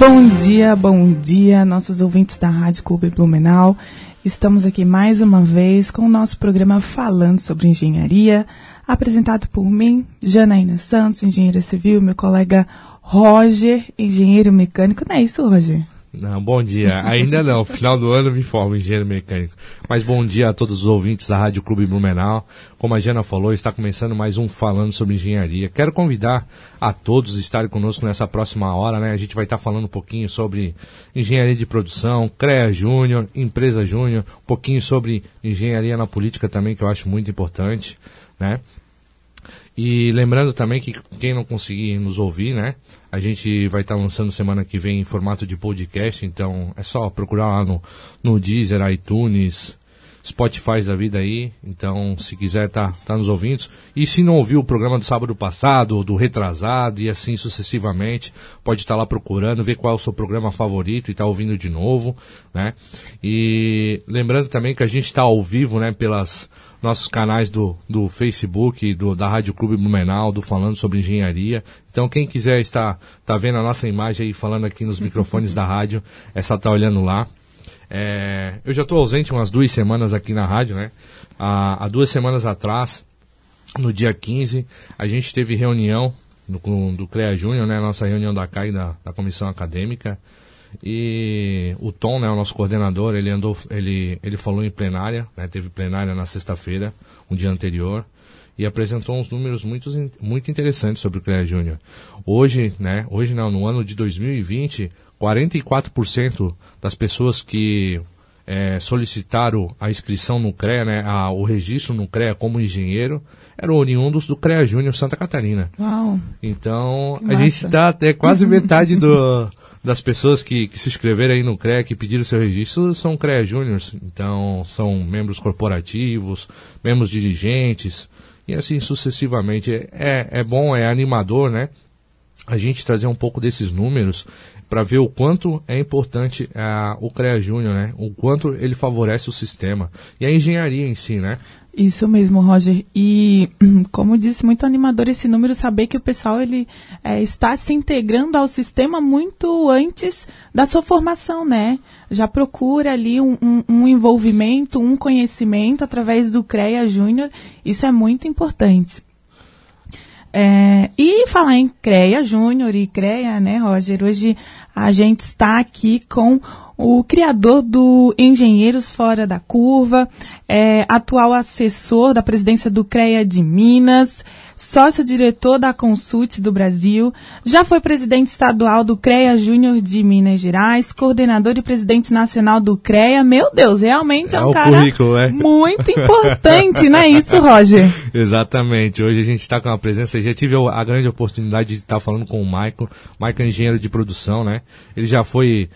Bom dia, bom dia, nossos ouvintes da Rádio Clube Blumenau. Estamos aqui mais uma vez com o nosso programa falando sobre engenharia, apresentado por mim, Janaína Santos, engenheira civil, meu colega Roger, engenheiro mecânico. Não é isso, Roger? Não, bom dia. Ainda não. Final do ano me formo engenheiro mecânico. Mas bom dia a todos os ouvintes da Rádio Clube Blumenau. Como a Jana falou, está começando mais um Falando sobre Engenharia. Quero convidar a todos a estarem conosco nessa próxima hora, né? A gente vai estar falando um pouquinho sobre engenharia de produção, CREA Júnior, Empresa Júnior, um pouquinho sobre engenharia na política também, que eu acho muito importante, né? E lembrando também que quem não conseguir nos ouvir, né? A gente vai estar tá lançando semana que vem em formato de podcast, então é só procurar lá no, no Deezer, iTunes, Spotify da vida aí. Então, se quiser tá, tá nos ouvindo. E se não ouviu o programa do sábado passado, do retrasado e assim sucessivamente, pode estar tá lá procurando, ver qual é o seu programa favorito e tá ouvindo de novo, né? E lembrando também que a gente está ao vivo, né, pelas nossos canais do, do Facebook, do, da Rádio Clube Blumenau, do Falando sobre Engenharia. Então, quem quiser estar tá vendo a nossa imagem aí, falando aqui nos microfones da rádio, é só estar tá olhando lá. É, eu já estou ausente umas duas semanas aqui na rádio, né? Há, há, duas semanas atrás, no dia 15, a gente teve reunião no, do CREA Júnior, né? Nossa reunião da CAI, da, da Comissão Acadêmica. E o Tom, né, o nosso coordenador, ele andou, ele, ele falou em plenária, né, teve plenária na sexta-feira, um dia anterior, e apresentou uns números muito, muito interessantes sobre o CREA Júnior. Hoje, né, hoje não, no ano de 2020, 44% das pessoas que é, solicitaram a inscrição no CREA, né, a, o registro no CREA como engenheiro, eram oriundos do CREA Júnior Santa Catarina. Uau! Então, a gente está até quase metade do, das pessoas que, que se inscreveram aí no CREA, que pediram seu registro, são CREA Júniors. Então, são membros corporativos, membros dirigentes, e assim sucessivamente. É, é bom, é animador, né? A gente trazer um pouco desses números para ver o quanto é importante uh, o CREA Júnior, né? O quanto ele favorece o sistema. E a engenharia em si, né? Isso mesmo, Roger. E, como disse, muito animador esse número, saber que o pessoal ele é, está se integrando ao sistema muito antes da sua formação, né? Já procura ali um, um, envolvimento, um conhecimento através do CREA Júnior. Isso é muito importante. É, e falar em CREA Júnior e CREA, né, Roger? Hoje a gente está aqui com o criador do Engenheiros Fora da Curva, é, atual assessor da presidência do CREA de Minas, sócio-diretor da Consult do Brasil, já foi presidente estadual do CREA Júnior de Minas Gerais, coordenador e presidente nacional do CREA. Meu Deus, realmente é, é um cara é. muito importante, não é isso, Roger? Exatamente. Hoje a gente está com a presença, já tive a grande oportunidade de estar falando com o Michael. Michael é engenheiro de produção, né? Ele já foi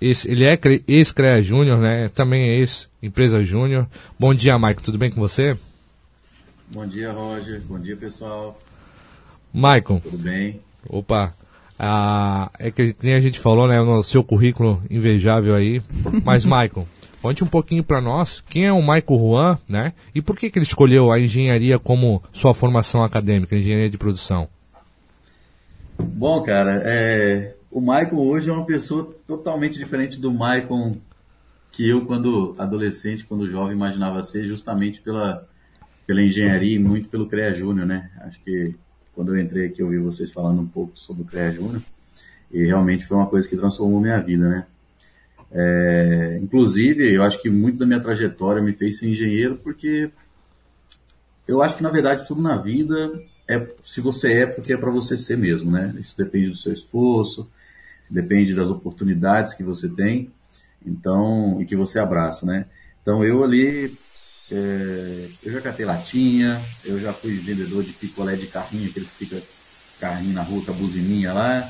ele é ex-CREA Júnior, né? Também é ex-empresa Júnior. Bom dia, Maico. Tudo bem com você? Bom dia, Roger. Bom dia, pessoal. Maicon. Tudo bem? Opa. Ah, é que nem a gente falou, né? No seu currículo invejável aí. Mas, Maicon, conte um pouquinho para nós quem é o Michael Juan, né? E por que, que ele escolheu a engenharia como sua formação acadêmica, engenharia de produção? Bom, cara, é, o Maicon hoje é uma pessoa totalmente diferente do Maicon que eu, quando adolescente, quando jovem, imaginava ser, justamente pela, pela engenharia e muito pelo CREA Júnior, né? Acho que quando eu entrei aqui, eu ouvi vocês falando um pouco sobre o CREA Júnior e realmente foi uma coisa que transformou minha vida, né? É, inclusive, eu acho que muito da minha trajetória me fez ser engenheiro porque eu acho que, na verdade, tudo na vida é se você é porque é para você ser mesmo, né? Isso depende do seu esforço, depende das oportunidades que você tem, então e que você abraça, né? Então eu ali é, eu já catei latinha, eu já fui vendedor de picolé de carrinho, aqueles que fica carrinho na rua com a buzininha lá.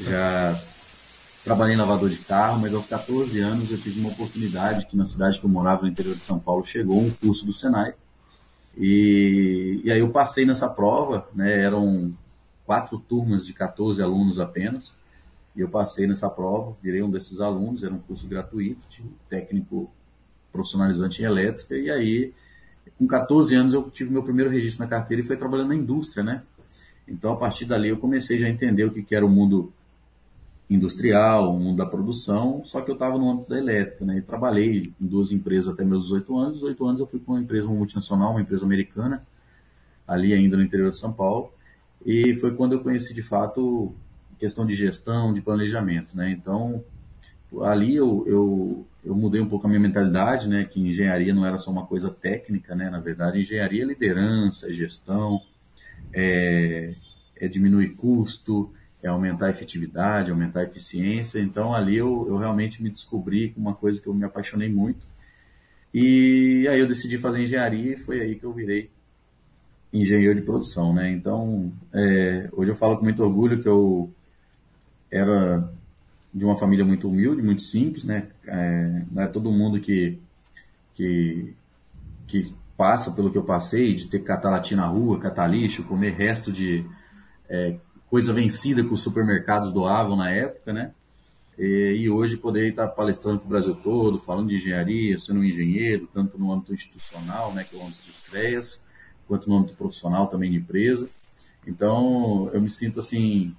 Já trabalhei em lavador de carro, mas aos 14 anos eu tive uma oportunidade que na cidade que eu morava, no interior de São Paulo, chegou um curso do Senai. E, e aí eu passei nessa prova, né, eram quatro turmas de 14 alunos apenas, e eu passei nessa prova, virei um desses alunos, era um curso gratuito de técnico profissionalizante em elétrica, e aí, com 14 anos, eu tive meu primeiro registro na carteira e fui trabalhando na indústria, né? Então, a partir dali, eu comecei já a entender o que, que era o mundo industrial, o mundo da produção, só que eu estava no âmbito da elétrica, né? E trabalhei em duas empresas até meus 18 anos. 18 anos eu fui com uma empresa uma multinacional, uma empresa americana, ali ainda no interior de São Paulo. E foi quando eu conheci de fato questão de gestão, de planejamento, né? Então, ali eu, eu, eu mudei um pouco a minha mentalidade, né? Que engenharia não era só uma coisa técnica, né? Na verdade, engenharia é liderança, é gestão, é, é diminuir custo, é aumentar a efetividade, aumentar a eficiência. Então, ali eu, eu realmente me descobri com uma coisa que eu me apaixonei muito. E aí eu decidi fazer engenharia e foi aí que eu virei engenheiro de produção, né? Então, é, hoje eu falo com muito orgulho que eu era de uma família muito humilde, muito simples, né? É, não é todo mundo que, que, que passa pelo que eu passei, de ter que catar latim na rua, catar lixo, comer resto de é, coisa vencida que os supermercados doavam na época, né? E, e hoje poder estar palestrando para o Brasil todo, falando de engenharia, sendo um engenheiro, tanto no âmbito institucional, né, que é o âmbito dos CREAS, quanto no âmbito profissional também de empresa. Então, eu me sinto assim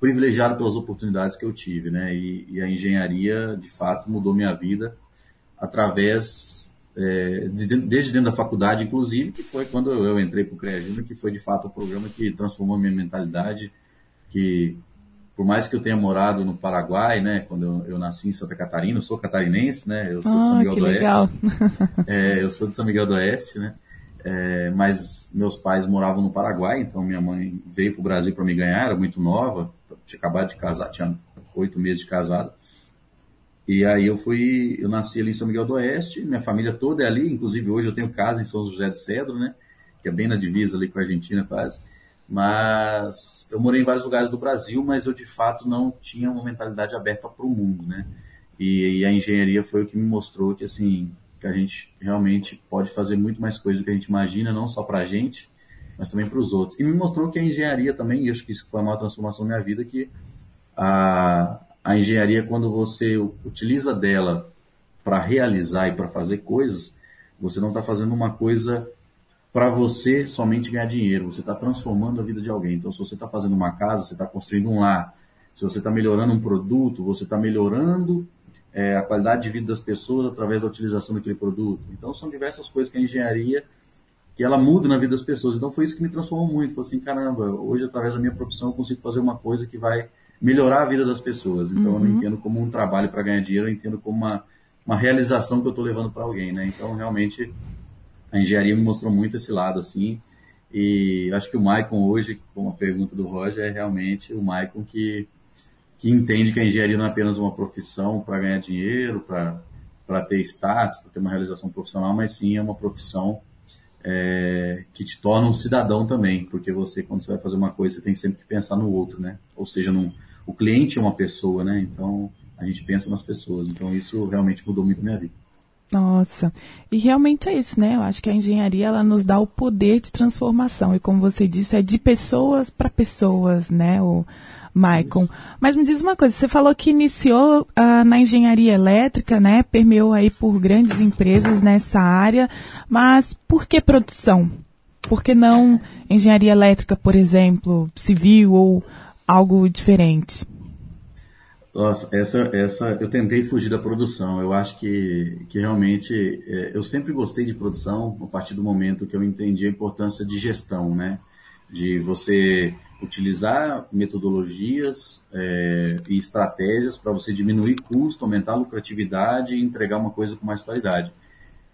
privilegiado pelas oportunidades que eu tive, né? E, e a engenharia, de fato, mudou minha vida através é, de, desde dentro da faculdade, inclusive, que foi quando eu entrei para o CREA Júnior, que foi de fato o programa que transformou minha mentalidade, que por mais que eu tenha morado no Paraguai, né, quando eu, eu nasci em Santa Catarina, eu sou catarinense, né, eu sou ah, de São ah, Miguel do legal. Oeste. É, eu sou de São Miguel do Oeste, né, é, mas meus pais moravam no Paraguai, então minha mãe veio para o Brasil para me ganhar, era muito nova, tinha acabado de casar, tinha oito meses de casado. E aí eu fui, eu nasci ali em São Miguel do Oeste, minha família toda é ali, inclusive hoje eu tenho casa em São José de Cedro, né? Que é bem na divisa ali com a Argentina quase. Mas eu morei em vários lugares do Brasil, mas eu de fato não tinha uma mentalidade aberta para o mundo, né? E, e, a engenharia foi o que me mostrou que assim, que a gente realmente pode fazer muito mais coisas do que a gente imagina, não só para a gente, mas também para os outros. E me mostrou que a engenharia também, e acho que isso foi a maior transformação na minha vida, que a, a engenharia, quando você utiliza dela para realizar e para fazer coisas, você não está fazendo uma coisa para você somente ganhar dinheiro, você está transformando a vida de alguém. Então, se você está fazendo uma casa, você está construindo um lar. Se você está melhorando um produto, você está melhorando é, a qualidade de vida das pessoas através da utilização daquele produto. Então, são diversas coisas que a engenharia que ela muda na vida das pessoas. Então, foi isso que me transformou muito. Foi assim, caramba, hoje, através da minha profissão, eu consigo fazer uma coisa que vai melhorar a vida das pessoas. Então, uhum. eu não uhum. entendo como um trabalho para ganhar dinheiro, eu entendo como uma, uma realização que eu estou levando para alguém, né? Então, realmente, a engenharia me mostrou muito esse lado, assim. E acho que o Maicon hoje, com a pergunta do Roger, é realmente o Maicon que, que entende que a engenharia não é apenas uma profissão para ganhar dinheiro, para ter status, para ter uma realização profissional, mas sim é uma profissão é, que te torna um cidadão também, porque você, quando você vai fazer uma coisa, você tem sempre que pensar no outro, né? Ou seja, num, o cliente é uma pessoa, né? Então a gente pensa nas pessoas. Então isso realmente mudou muito a minha vida. Nossa, e realmente é isso, né? Eu acho que a engenharia ela nos dá o poder de transformação e como você disse é de pessoas para pessoas, né? O Maicon. Mas me diz uma coisa, você falou que iniciou uh, na engenharia elétrica, né? Permeou aí por grandes empresas nessa área, mas por que produção? Por que não engenharia elétrica, por exemplo, civil ou algo diferente? Nossa, essa, essa, eu tentei fugir da produção. Eu acho que, que realmente, é, eu sempre gostei de produção a partir do momento que eu entendi a importância de gestão, né? De você utilizar metodologias é, e estratégias para você diminuir custo, aumentar a lucratividade e entregar uma coisa com mais qualidade.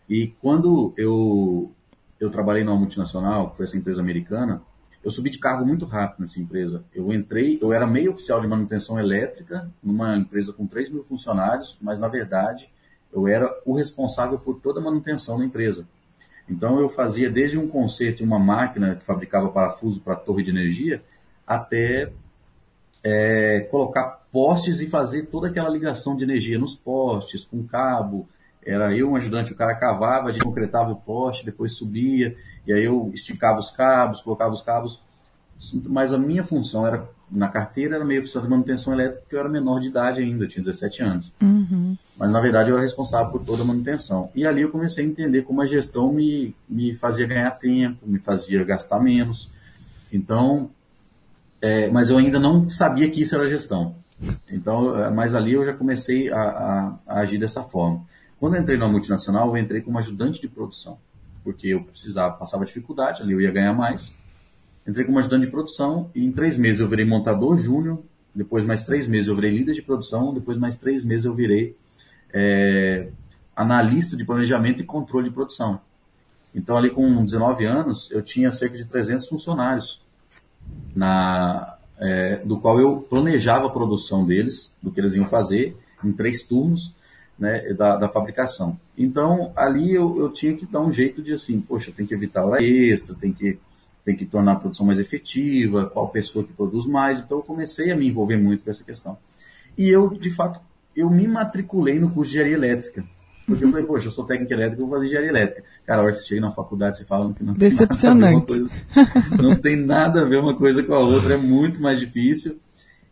E quando eu, eu trabalhei numa multinacional, que foi essa empresa americana, eu subi de cargo muito rápido nessa empresa. Eu entrei, eu era meio oficial de manutenção elétrica numa empresa com 3 mil funcionários, mas na verdade Eu era o responsável por toda a manutenção da empresa. Então eu fazia desde um conserto de uma máquina que fabricava parafuso para torre de energia, até é, colocar postes e fazer toda aquela ligação de energia nos postes, com cabo. Era eu um ajudante, o cara cavava, a gente concretava o poste, depois subia, e aí eu esticava os cabos, colocava os cabos. Mas a minha função era, na carteira, era meio função de manutenção elétrica, porque eu era menor de idade ainda, eu tinha 17 anos. Uhum. Mas na verdade eu era responsável por toda a manutenção. E ali eu comecei a entender como a gestão me, me fazia ganhar tempo, me fazia gastar menos. Então, é, mas eu ainda não sabia que isso era gestão. Então, é, mas ali eu já comecei a, a, a agir dessa forma. Quando entrei na multinacional, eu entrei como ajudante de produção, porque eu precisava, passava dificuldade, ali eu ia ganhar mais. Entrei como ajudante de produção e em três meses eu virei montador júnior, depois mais três meses eu virei líder de produção, depois mais três meses eu virei é, analista de planejamento e controle de produção. Então ali com 19 anos eu tinha cerca de 300 funcionários na, é, do qual eu planejava a produção deles, do que eles iam fazer, em três turnos né, da, da, fabricação. Então, ali eu, eu, tinha que dar um jeito de assim, poxa, tem que evitar hora extra, tem que, tem que tornar a produção mais efetiva, qual pessoa que produz mais. Então, eu comecei a me envolver muito com essa questão. E eu, de fato, eu me matriculei no curso de engenharia elétrica. Porque eu falei, poxa, eu sou técnico elétrico, eu vou fazer engenharia elétrica. Cara, a hora que você chega na faculdade, você fala que não Decepcionante. Tem coisa, não tem nada a ver uma coisa com a outra, é muito mais difícil.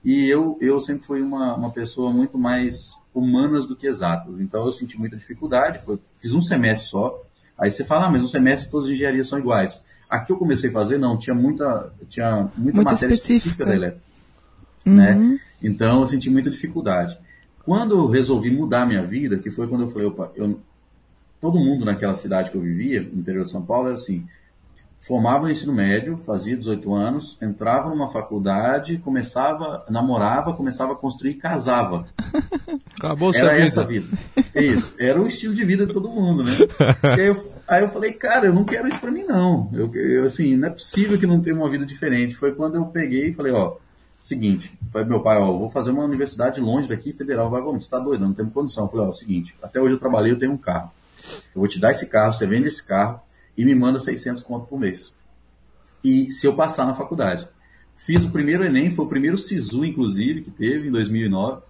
E eu, eu sempre fui uma, uma pessoa muito mais humanas do que exatas. Então eu senti muita dificuldade, foi, fiz um semestre só. Aí você fala, ah, mas um semestre todas as engenharias são iguais. Aqui eu comecei a fazer, não, tinha muita, tinha muita Muito matéria específica. específica da elétrica. Uhum. Né? Então eu senti muita dificuldade. Quando eu resolvi mudar a minha vida, que foi quando eu falei, opa, eu, todo mundo naquela cidade que eu vivia, no interior de São Paulo, era assim, formava no ensino médio, fazia 18 anos, entrava numa faculdade, começava, namorava, começava a construir e casava. Acabou Era vida. essa vida. Isso, era o estilo de vida de todo mundo, né? aí, eu, aí eu falei, cara, eu não quero isso pra mim não. Eu, eu, assim, não é possível que não tenha uma vida diferente. Foi quando eu peguei e falei, ó, seguinte, falei meu pai, ó, vou fazer uma universidade longe daqui, federal, vai, vamos, você tá doido, não temos condição. Eu falei, ó, seguinte, até hoje eu trabalhei, eu tenho um carro. Eu vou te dar esse carro, você vende esse carro e me manda 600 conto por mês. E se eu passar na faculdade. Fiz o primeiro Enem, foi o primeiro SISU, inclusive, que teve em 2009.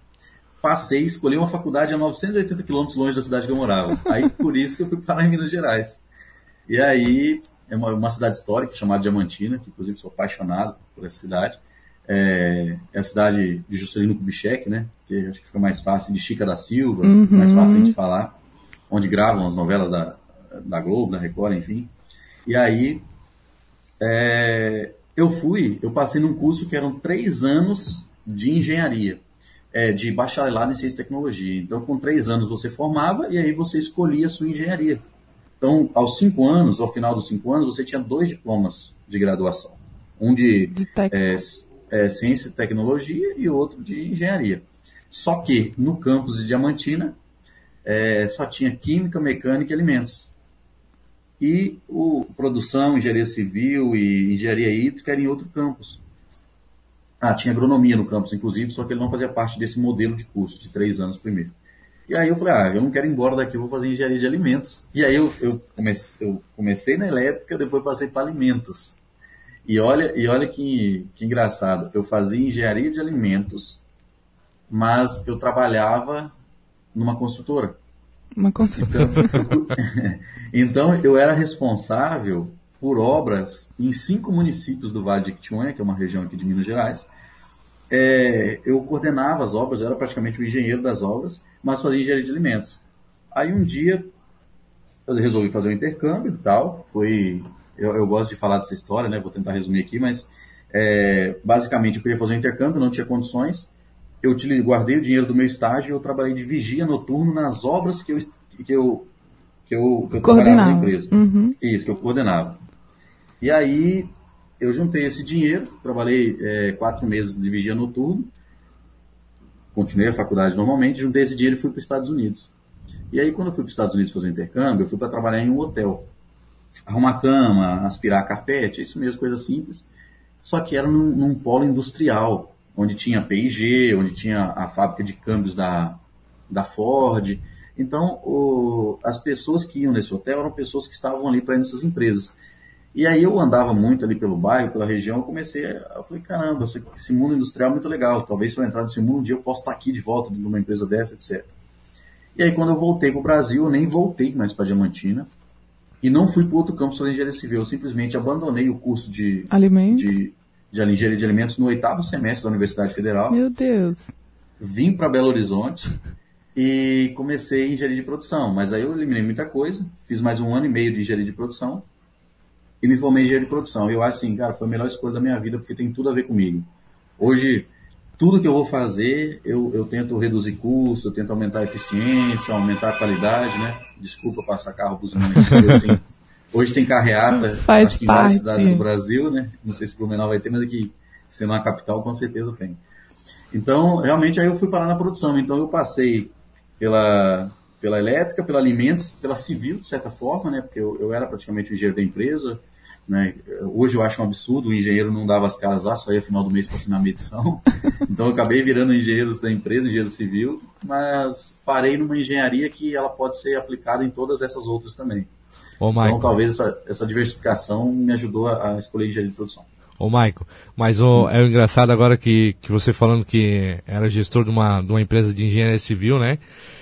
Passei, escolhi uma faculdade a 980 quilômetros longe da cidade que eu morava. Aí, por isso que eu fui parar em Minas Gerais. E aí, é uma, uma cidade histórica chamada Diamantina, que inclusive sou apaixonado por essa cidade. É, é a cidade de Juscelino Kubitschek, né? Que acho que fica mais fácil, de Chica da Silva, Uhum. mais fácil de falar. Onde gravam as novelas da, da Globo, da Record, enfim. E aí, é, eu fui, eu passei num curso que eram três anos de engenharia, é, de bacharelado em ciência e tecnologia. Então, com três anos você formava e aí você escolhia a sua engenharia. Então, aos cinco anos, ao final dos cinco anos, você tinha dois diplomas de graduação. Um de, De técnico. é, é, ciência e tecnologia e outro de engenharia. Só que no campus de Diamantina é, só tinha química, mecânica e alimentos. E o produção, engenharia civil e engenharia hídrica era em outro campus. Ah, tinha agronomia no campus, inclusive, só que ele não fazia parte desse modelo de curso de três anos primeiro. E aí eu falei, ah, eu não quero ir embora daqui, eu vou fazer engenharia de alimentos. E aí eu, eu, comecei, eu comecei na elétrica, depois passei para alimentos. E olha, e olha que, que engraçado, eu fazia engenharia de alimentos, mas eu trabalhava numa construtora. Uma construção. Então eu era responsável por obras em cinco municípios do Vale de Quitinhonha, que é uma região aqui de Minas Gerais. É, eu coordenava as obras, eu era praticamente o engenheiro das obras, mas fazia engenharia de alimentos. Aí um dia eu resolvi fazer um intercâmbio e tal. Foi, eu, eu gosto de falar dessa história, né? Vou tentar resumir aqui, mas é, basicamente eu queria fazer um intercâmbio, não tinha condições. Eu guardei o dinheiro do meu estágio e eu trabalhei de vigia noturno nas obras que eu que eu que eu, que eu trabalhava na Coordenava. empresa. Uhum. Isso, que eu coordenava. E aí eu juntei esse dinheiro, trabalhei é, quatro meses de vigia noturno, continuei a faculdade normalmente, juntei esse dinheiro e fui para os Estados Unidos. E aí quando eu fui para os Estados Unidos fazer intercâmbio, eu fui para trabalhar em um hotel. Arrumar cama, aspirar carpete, isso mesmo, coisa simples. Só que era num, num polo industrial, onde tinha P&G, onde tinha a fábrica de câmbios da, da Ford. Então, o, as pessoas que iam nesse hotel eram pessoas que estavam ali para essas empresas. E aí eu andava muito ali pelo bairro, pela região, eu comecei, eu falei, caramba, esse mundo industrial é muito legal, talvez se eu entrar nesse mundo, um dia eu possa estar aqui de volta numa empresa dessa, etc. E aí quando eu voltei para o Brasil, eu nem voltei mais para Diamantina, e não fui para outro campus de engenharia civil, eu simplesmente abandonei o curso de, alimentos. de, de engenharia de alimentos no oitavo semestre da Universidade Federal. Meu Deus. Vim para Belo Horizonte e comecei engenharia de produção, mas aí eu eliminei muita coisa, fiz mais um ano e meio de engenharia de produção e me formei em engenharia de produção. E eu acho assim, cara, foi a melhor escolha da minha vida porque tem tudo a ver comigo. Hoje, tudo que eu vou fazer, eu, eu tento reduzir custos, eu tento aumentar a eficiência, aumentar a qualidade, né? Desculpa passar carro buzinando. Hoje hoje tem carreata, Faz acho que em várias cidades do Brasil, né? Não sei se Blumenau vai ter, mas aqui, sendo uma capital, com certeza tem. Então, realmente, aí eu fui parar na produção. Então, eu passei pela, pela elétrica, pela alimentos, pela civil, de certa forma, né? Porque eu, eu era praticamente o engenheiro da empresa, né? Hoje eu acho um absurdo, o engenheiro não dava as caras lá, só ia final do mês para assinar a medição. Então eu acabei virando engenheiro da empresa, engenheiro civil, mas parei numa engenharia que ela pode ser aplicada em todas essas outras também. Ô, então talvez essa, essa diversificação me ajudou a, a escolher engenharia de produção. Ô, Maico, mas o, é engraçado agora que, que você falando que era gestor de uma, de uma empresa de engenharia civil, né?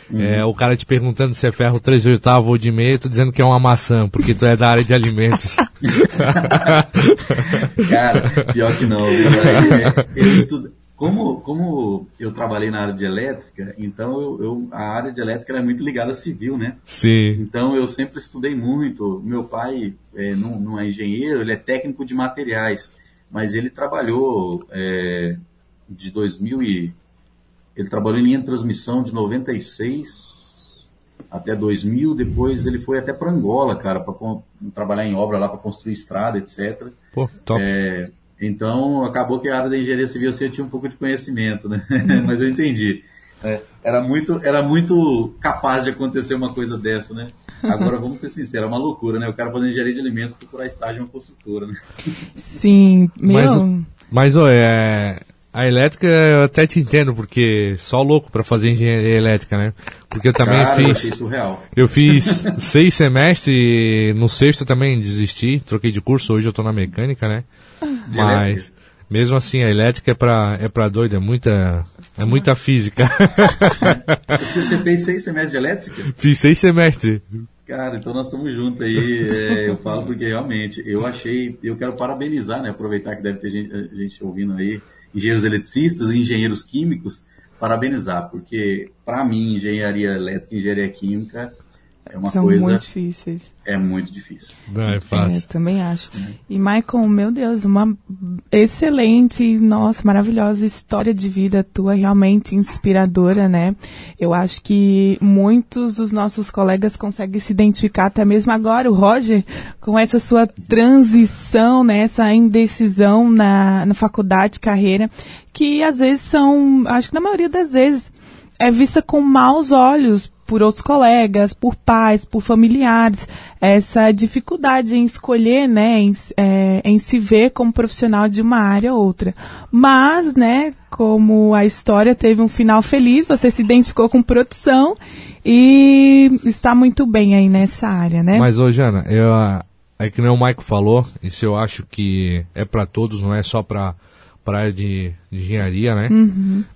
Uhum. É, o cara te perguntando se é ferro 3 oitavo ou de meio, tu dizendo que é uma maçã, porque tu é da área de alimentos. cara, pior que não. É, eu estudo, como, como eu trabalhei na área de elétrica, então eu, eu, a área de elétrica era muito ligada a civil, né? Sim. Então eu sempre estudei muito. Meu pai é, não, não é engenheiro, ele é técnico de materiais, mas ele trabalhou é, de 2000 e ele trabalhou em linha de transmissão de 96 até 2000. Depois ele foi até para Angola, cara, para trabalhar em obra lá, para construir estrada, etc. Pô, top. É, então acabou que a área da engenharia civil assim, eu tinha um pouco de conhecimento, né? Mas eu entendi. É, era, muito, era muito capaz de acontecer uma coisa dessa, né? Agora, vamos ser sinceros, é uma loucura, né? O cara fazer engenharia de alimentos procurar estágio em uma construtora, né? Sim, meu... Mas, mas ó, é, a elétrica eu até te entendo, porque só louco para fazer engenharia elétrica, né? Porque eu também Cara, fiz. Eu, surreal. eu fiz seis semestres, no sexto também desisti, troquei de curso, hoje eu tô na mecânica, né? De Mas elétrica. mesmo assim a elétrica é pra, é pra doido, é muita. É muita física. Você, você fez seis semestres de elétrica? fiz seis semestres. Cara, então nós estamos juntos aí. É, eu falo porque realmente eu achei. Eu quero parabenizar, né? Aproveitar que deve ter gente, gente ouvindo aí, engenheiros eletricistas e engenheiros químicos, parabenizar, porque para mim, engenharia elétrica e engenharia química é uma São coisa. muito difíceis. É muito difícil. Não é É, fácil. também acho. E Michael, meu Deus, uma excelente, nossa, maravilhosa história de vida tua, realmente inspiradora, né? Eu acho que muitos dos nossos colegas conseguem se identificar até mesmo agora, o Roger, com essa sua transição, né? Essa indecisão na, na faculdade, carreira, que às vezes são, acho que na maioria das vezes, é vista com maus olhos por outros colegas, por pais, por familiares, essa dificuldade em escolher, né, em, é, em se ver como profissional de uma área ou outra. Mas, né, como a história teve um final feliz, você se identificou com produção e está muito bem aí nessa área, né? Mas, ô Jana, eu, é que nem o Maico falou, isso eu acho que é para todos, não é só para para área de, de engenharia, né?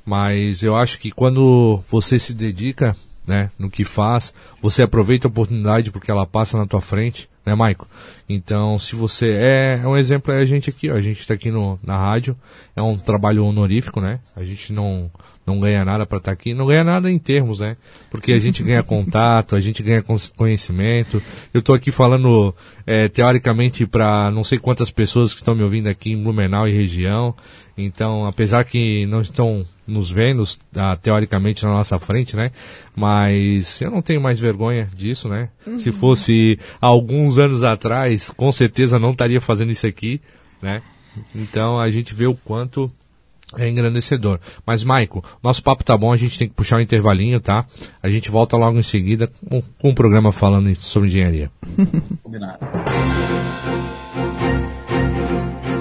Mas eu acho que quando você se dedica, né, no que faz, você aproveita a oportunidade porque ela passa na tua frente, né, Maico? Então, se você é, é um exemplo é a gente aqui, ó, a gente está aqui no, na rádio, é um trabalho honorífico, né? A gente não não ganha nada para estar aqui, não ganha nada em termos, né? Porque a gente ganha contato, a gente ganha conhecimento. Eu estou aqui falando é, teoricamente para não sei quantas pessoas que estão me ouvindo aqui em Blumenau e região. Então, apesar que não estão nos vendo ah, teoricamente na nossa frente, né? Mas eu não tenho mais vergonha disso, né? Se fosse alguns anos atrás, com certeza não estaria fazendo isso aqui, né? Então a gente vê o quanto é engrandecedor. Mas, Maico, nosso papo tá bom, a gente tem que puxar um intervalinho, tá? A gente volta logo em seguida com, com um programa falando sobre engenharia. Combinado.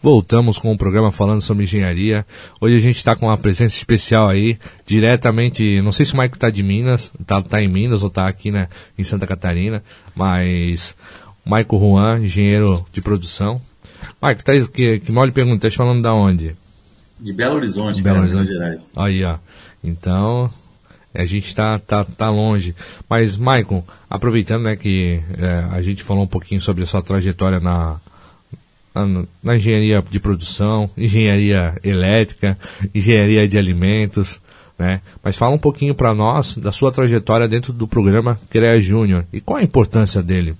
Voltamos com o programa falando sobre engenharia. Hoje a gente está com uma presença especial aí, diretamente. Não sei se o Maico está de Minas, está tá em Minas ou está aqui né, em Santa Catarina, mas o Maico Juan, engenheiro de produção. Maico, tá, que, que mal lhe pergunta, está falando da onde? De Belo Horizonte, de Belo Horizonte. Minas Gerais. Aí, ó. Então, a gente está tá, tá longe. Mas, Maicon, aproveitando né, que é, a gente falou um pouquinho sobre a sua trajetória na, na, engenharia de produção, engenharia elétrica, engenharia de alimentos, né? Mas fala um pouquinho para nós da sua trajetória dentro do programa CREA Júnior e qual a importância dele.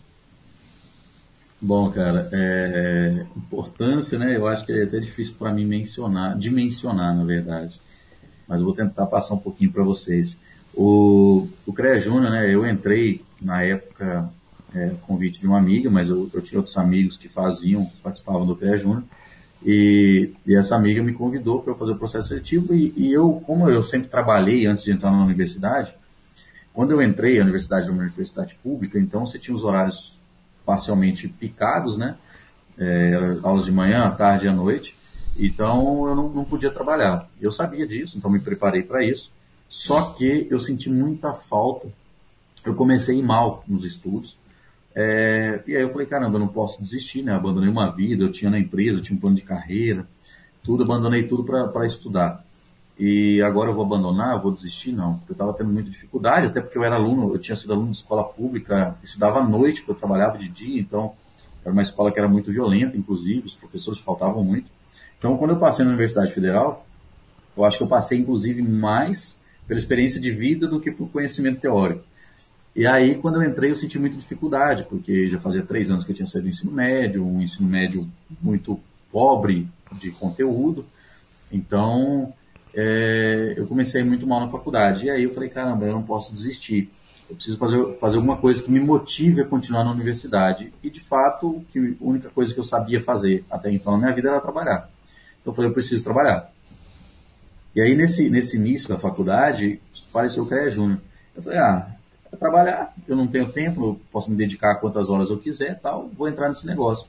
Bom, cara, é, importância, né? Eu acho que é até difícil para mim mencionar, dimensionar, na verdade. Mas vou tentar passar um pouquinho para vocês. O, o CREA Júnior, né? Eu entrei na época é, convite de uma amiga, mas eu, eu, tinha outros amigos que faziam, participavam do CREA Júnior, e, e, essa amiga me convidou para eu fazer o processo seletivo, e, e, eu, como eu sempre trabalhei antes de entrar na universidade, quando eu entrei, a universidade era uma universidade pública, então você tinha os horários parcialmente picados, né? É, aulas de manhã, à tarde e à noite, então eu não, não podia trabalhar. Eu sabia disso, então me preparei para isso, só que eu senti muita falta. Eu comecei mal nos estudos, é, e aí eu falei, caramba, eu não posso desistir, né? Abandonei uma vida, eu tinha na empresa, eu tinha um plano de carreira, tudo, abandonei tudo para estudar. E agora eu vou abandonar, vou desistir? Não, porque eu estava tendo muita dificuldade, até porque eu era aluno, eu tinha sido aluno de escola pública, estudava à noite, porque eu trabalhava de dia, então era uma escola que era muito violenta, inclusive, os professores faltavam muito. Então, quando eu passei na Universidade Federal, eu acho que eu passei, inclusive, mais pela experiência de vida do que por conhecimento teórico. E aí, quando eu entrei, eu senti muita dificuldade, porque já fazia três anos que eu tinha saído do ensino médio, um ensino médio muito pobre de conteúdo. Então, é, eu comecei muito mal na faculdade. E aí eu falei, caramba, eu não posso desistir. Eu preciso fazer, fazer alguma coisa que me motive a continuar na universidade. E, de fato, que a única coisa que eu sabia fazer até então na minha vida era trabalhar. Então, eu falei, eu preciso trabalhar. E aí, nesse, nesse início da faculdade, apareceu o CREA Júnior. Eu falei, ah, trabalhar, eu não tenho tempo, eu posso me dedicar quantas horas eu quiser, tal, vou entrar nesse negócio.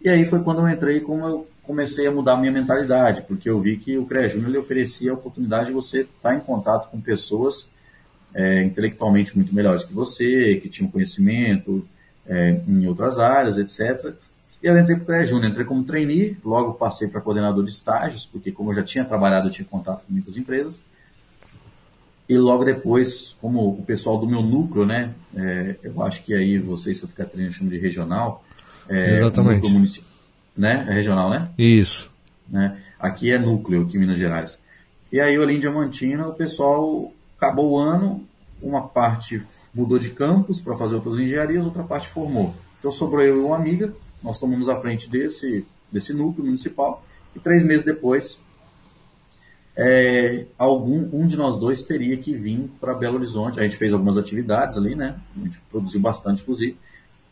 E aí foi quando eu entrei, como eu comecei a mudar a minha mentalidade, porque eu vi que o CREA Júnior ele oferecia a oportunidade de você estar em contato com pessoas é, intelectualmente muito melhores que você, que tinham conhecimento é, em outras áreas, etc. E eu entrei para o CREA Júnior, entrei como trainee, logo passei para coordenador de estágios, porque como eu já tinha trabalhado, eu tinha contato com muitas empresas. E logo depois, como o pessoal do meu núcleo, né, é, eu acho que aí vocês, Santa Catarina, chamam de regional. É, Exatamente. Né? É regional, né? Isso. Né? Aqui é núcleo, aqui em Minas Gerais. E aí, ali em Diamantina, o pessoal acabou o ano, uma parte mudou de campus para fazer outras engenharias, outra parte formou. Então sobrou eu e uma amiga, nós tomamos a frente desse, desse núcleo municipal, e três meses depois é, algum um de nós dois teria que vir para Belo Horizonte. A gente fez algumas atividades ali, né? A gente produziu bastante, inclusive.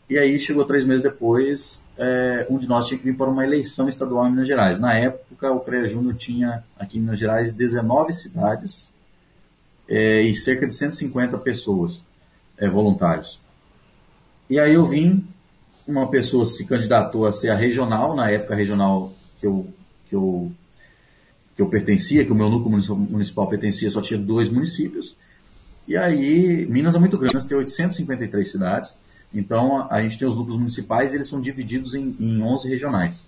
E aí chegou três meses depois, é, um de nós tinha que vir para uma eleição estadual em Minas Gerais. Na época, o CREA Júnior tinha aqui em Minas Gerais 19 cidades é, e cerca de 150 pessoas é, voluntários. E aí eu vim, uma pessoa se candidatou a ser a regional, na época regional que eu, que eu que eu pertencia, que o meu núcleo municipal pertencia, só tinha dois municípios. E aí, Minas é muito grande, nós tem 853 cidades, então a gente tem os núcleos municipais, eles são divididos em, em 11 regionais.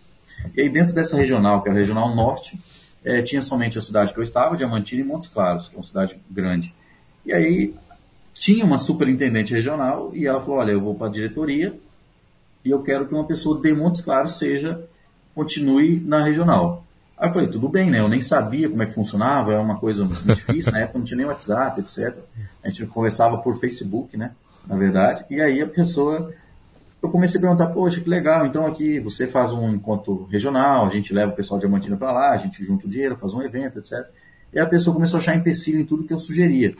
E aí dentro dessa regional, que é a regional norte, é, tinha somente a cidade que eu estava, Diamantina e Montes Claros, que é uma cidade grande. E aí tinha uma superintendente regional e ela falou, olha, eu vou para a diretoria e eu quero que uma pessoa de Montes Claros seja, continue na regional. Aí eu falei, tudo bem, né? Eu nem sabia como é que funcionava, era uma coisa muito difícil, na época não tinha nem WhatsApp, etc. A gente conversava por Facebook, né? Na verdade. E aí a pessoa, eu comecei a perguntar, poxa, que legal, então aqui você faz um encontro regional, a gente leva o pessoal de Diamantina para lá, a gente junta o dinheiro, faz um evento, etc. e a pessoa começou a achar empecilho em tudo que eu sugeria.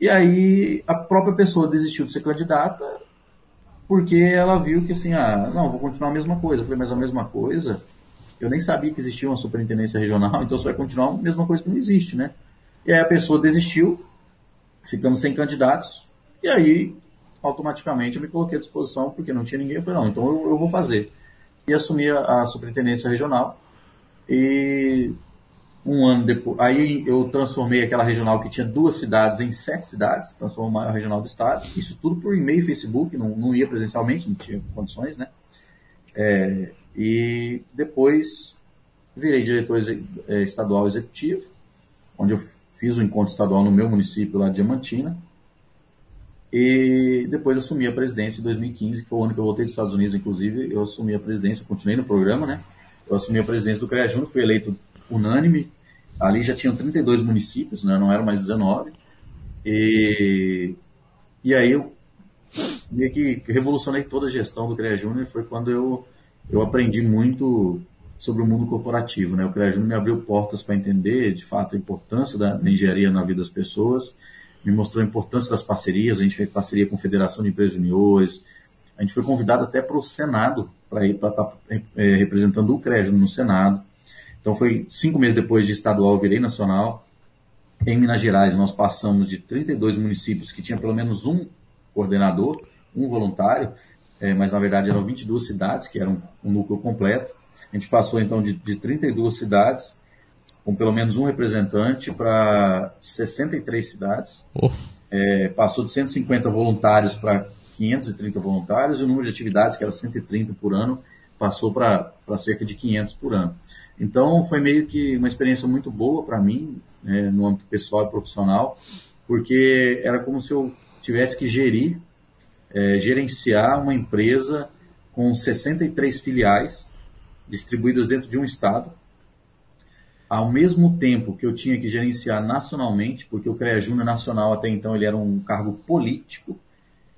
E aí a própria pessoa desistiu de ser candidata porque ela viu que assim, ah, não, vou continuar a mesma coisa. Eu falei, mas a mesma coisa, eu nem sabia que existia uma superintendência regional, então você vai continuar a mesma coisa que não existe, né? E aí a pessoa desistiu, ficamos sem candidatos, e aí automaticamente eu me coloquei à disposição, porque não tinha ninguém, eu falei, não, então eu, eu vou fazer. E assumi a, a superintendência regional, e um ano depois, aí eu transformei aquela regional que tinha duas cidades em sete cidades, transformou a maior regional do estado. Isso tudo por e-mail e Facebook, não, não ia presencialmente, não tinha condições, né? É, e depois virei diretor é, estadual executivo, onde eu fiz o um encontro estadual no meu município lá de Diamantina. E depois assumi a presidência em 2015, que foi o ano que eu voltei dos Estados Unidos, inclusive. Eu assumi a presidência, continuei no programa, né? Eu assumi a presidência do CREA Júnior, fui eleito unânime. Ali já tinham 32 municípios, né? não eram mais 19. E, e aí eu meio que revolucionei toda a gestão do CREA Júnior. Foi quando eu, eu aprendi muito sobre o mundo corporativo. Né? O CREA me abriu portas para entender, de fato, a importância da, da engenharia na vida das pessoas. Me mostrou a importância das parcerias. A gente fez parceria com a Federação de Empresas Juniores. A gente foi convidado até para o Senado, para estar tá, é, representando o CREA no Senado. Então foi cinco meses depois de estadual, virei nacional. Em Minas Gerais, nós passamos de 32 municípios que tinha pelo menos um coordenador, um voluntário, é, mas na verdade eram 22 cidades, que eram um núcleo completo. A gente passou então de, de 32 cidades, com pelo menos um representante, para 63 cidades. Oh. É, passou de 150 voluntários para 530 voluntários, e o número de atividades, que era 130 por ano, passou para cerca de 500 por ano. Então foi meio que uma experiência muito boa para mim, né, no âmbito pessoal e profissional, porque era como se eu tivesse que gerir, é, gerenciar uma empresa com 63 filiais distribuídas dentro de um estado, ao mesmo tempo que eu tinha que gerenciar nacionalmente, porque o CREA Júnior Nacional até então ele era um cargo político,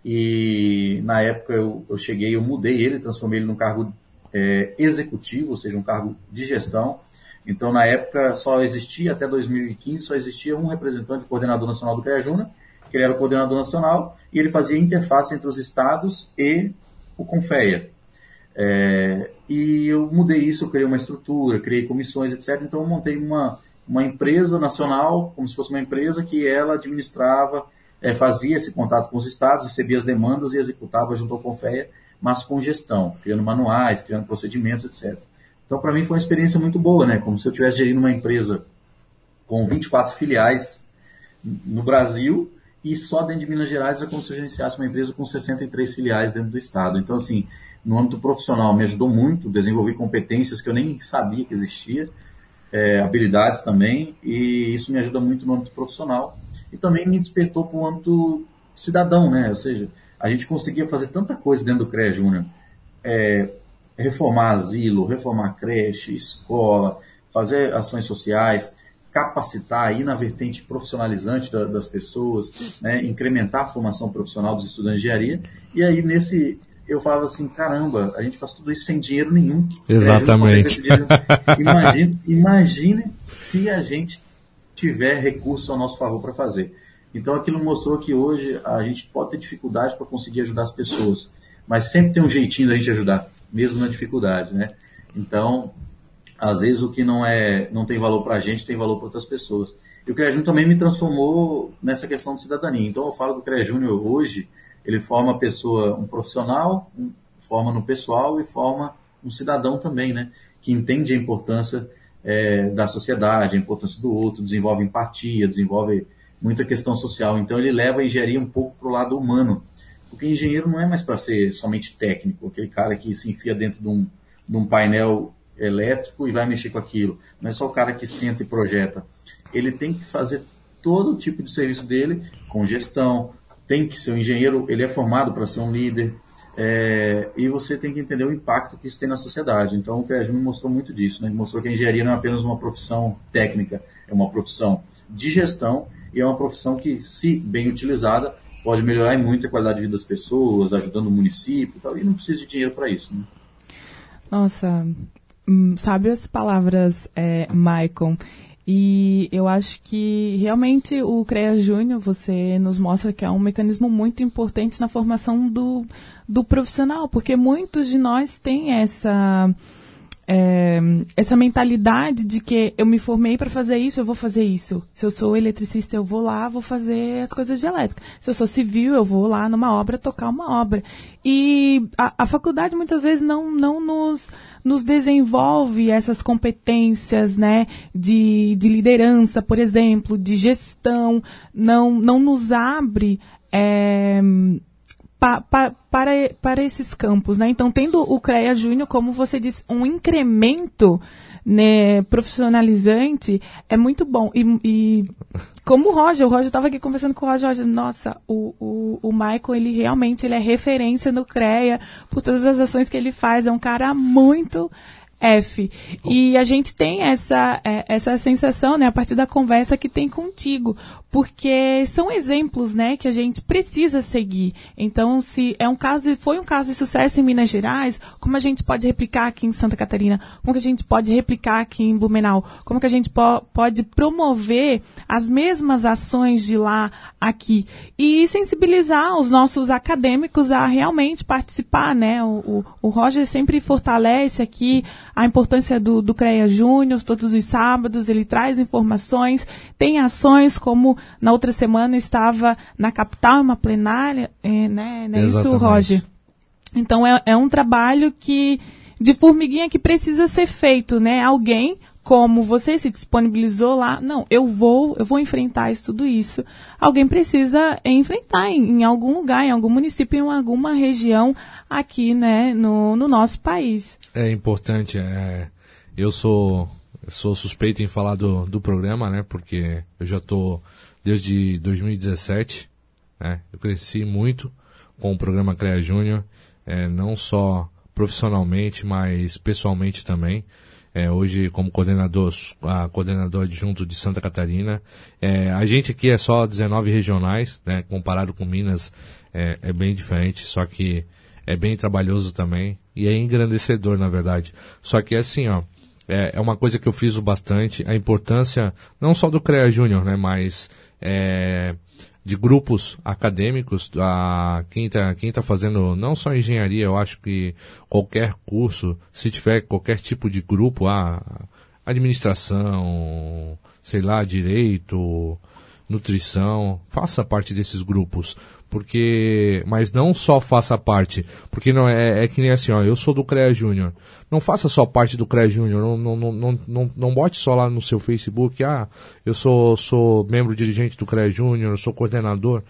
e na época eu, eu cheguei, eu mudei ele, transformei ele num cargo é, executivo, ou seja, um cargo de gestão. Então, na época, só existia, até 2015, só existia um representante, coordenador nacional do CREA Júnior, que ele era o coordenador nacional, e ele fazia interface entre os estados e o Confeia. É, e eu mudei isso, eu criei uma estrutura, criei comissões, etc. Então, eu montei uma, uma empresa nacional, como se fosse uma empresa que ela administrava, é, fazia esse contato com os estados, recebia as demandas e executava junto ao Confeia mas com gestão, criando manuais, criando procedimentos, etc. Então, para mim, foi uma experiência muito boa, né? Como se eu estivesse gerindo uma empresa com 24 filiais no Brasil e só dentro de Minas Gerais é como se eu gerenciasse uma empresa com 63 filiais dentro do estado. Então, assim, no âmbito profissional me ajudou muito, desenvolvi competências que eu nem sabia que existia, é, habilidades também, e isso me ajuda muito no âmbito profissional. E também me despertou para o âmbito cidadão, né? Ou seja, a gente conseguia fazer tanta coisa dentro do CREA Júnior. É, reformar asilo, reformar creche, escola, fazer ações sociais, capacitar, ir na vertente profissionalizante da, das pessoas, né, incrementar a formação profissional dos estudantes de engenharia. E aí, nesse, eu falava assim, caramba, a gente faz tudo isso sem dinheiro nenhum. Exatamente. Imagine, imagine se a gente tiver recurso ao nosso favor para fazer. Então aquilo mostrou que hoje a gente pode ter dificuldade para conseguir ajudar as pessoas, mas sempre tem um jeitinho da gente ajudar, mesmo na dificuldade, né? Então, às vezes o que não é não tem valor para a gente tem valor para outras pessoas. E o CREA também me transformou nessa questão de cidadania. Então eu falo que o CREA hoje, ele forma a pessoa, um profissional, um, forma no pessoal e forma um cidadão também, né? Que entende a importância é, da sociedade, a importância do outro, desenvolve empatia, desenvolve muita questão social. Então ele leva a engenharia um pouco para o lado humano. Porque engenheiro não é mais para ser somente técnico, aquele cara que se enfia dentro de um, de um painel elétrico e vai mexer com aquilo. Não é só o cara que senta e projeta. Ele tem que fazer todo o tipo de serviço dele com gestão, tem que ser um engenheiro, ele é formado para ser um líder, é, e você tem que entender o impacto que isso tem na sociedade. Então, o CREAJ me mostrou muito disso. Né? Ele mostrou que a engenharia não é apenas uma profissão técnica, é uma profissão de gestão e é uma profissão que, se bem utilizada, pode melhorar muito a qualidade de vida das pessoas, ajudando o município e tal, e não precisa de dinheiro para isso. Né? Nossa, hum, sabe as palavras, é, Maicon? E eu acho que realmente o CREA Júnior, você nos mostra que é um mecanismo muito importante na formação do, do profissional, porque muitos de nós têm essa é, essa mentalidade de que eu me formei para fazer isso, eu vou fazer isso. Se eu sou eletricista, eu vou lá, vou fazer as coisas de elétrica. Se eu sou civil, eu vou lá numa obra tocar uma obra. E a, a faculdade muitas vezes não, não nos, nos desenvolve essas competências né, de, de liderança, por exemplo, de gestão, não, não nos abre. É, pa, pa, para, para esses campos. Né? Então, tendo o CREA Júnior, como você disse, um incremento né, profissionalizante é muito bom. E, e como o Roger, o Roger estava aqui conversando com o Roger, Roger nossa, o, o, o Michael, ele realmente ele é referência no CREA por todas as ações que ele faz, é um cara muito F. E a gente tem essa, é, essa sensação, né, a partir da conversa que tem contigo, porque são exemplos, né, que a gente precisa seguir. Então, se é um caso, foi um caso de sucesso em Minas Gerais, como a gente pode replicar aqui em Santa Catarina? Como que a gente pode replicar aqui em Blumenau? Como que a gente po pode promover as mesmas ações de lá aqui e sensibilizar os nossos acadêmicos a realmente participar, né? O, o, o Roger sempre fortalece aqui a importância do, do CREA Júnior, todos os sábados, ele traz informações, tem ações como na outra semana estava na capital, uma plenária, é, né? Não é isso, Roger? Então é, é um trabalho que de formiguinha que precisa ser feito, né? Alguém como você se disponibilizou lá, não, eu vou, eu vou enfrentar isso, tudo isso. Alguém precisa enfrentar em, em, algum lugar, em algum município, em alguma região aqui, né, no, no nosso país é importante. É, eu sou sou suspeito em falar do, do programa, né? Porque eu já estou desde 2017. Né, eu cresci muito com o programa CREA Júnior, é, não só profissionalmente, mas pessoalmente também. É, hoje como coordenador, a coordenador adjunto de Santa Catarina. É, a gente aqui é só 19 regionais, né? Comparado com Minas é, é bem diferente, só que é bem trabalhoso também e é engrandecedor, na verdade. Só que assim, ó, é, é uma coisa que eu friso bastante, a importância não só do CREA Júnior, né, mas é, de grupos acadêmicos, a, quem está quem tá fazendo não só engenharia, eu acho que qualquer curso, se tiver qualquer tipo de grupo, a administração, sei lá, direito, nutrição, faça parte desses grupos porque mas não só faça parte, porque não é, é que nem assim, ó, eu sou do CREA Júnior. Não faça só parte do CREA Júnior, não, não, não, não, não, não bote só lá no seu Facebook, ah, eu sou, sou membro dirigente do CREA Júnior, sou coordenador.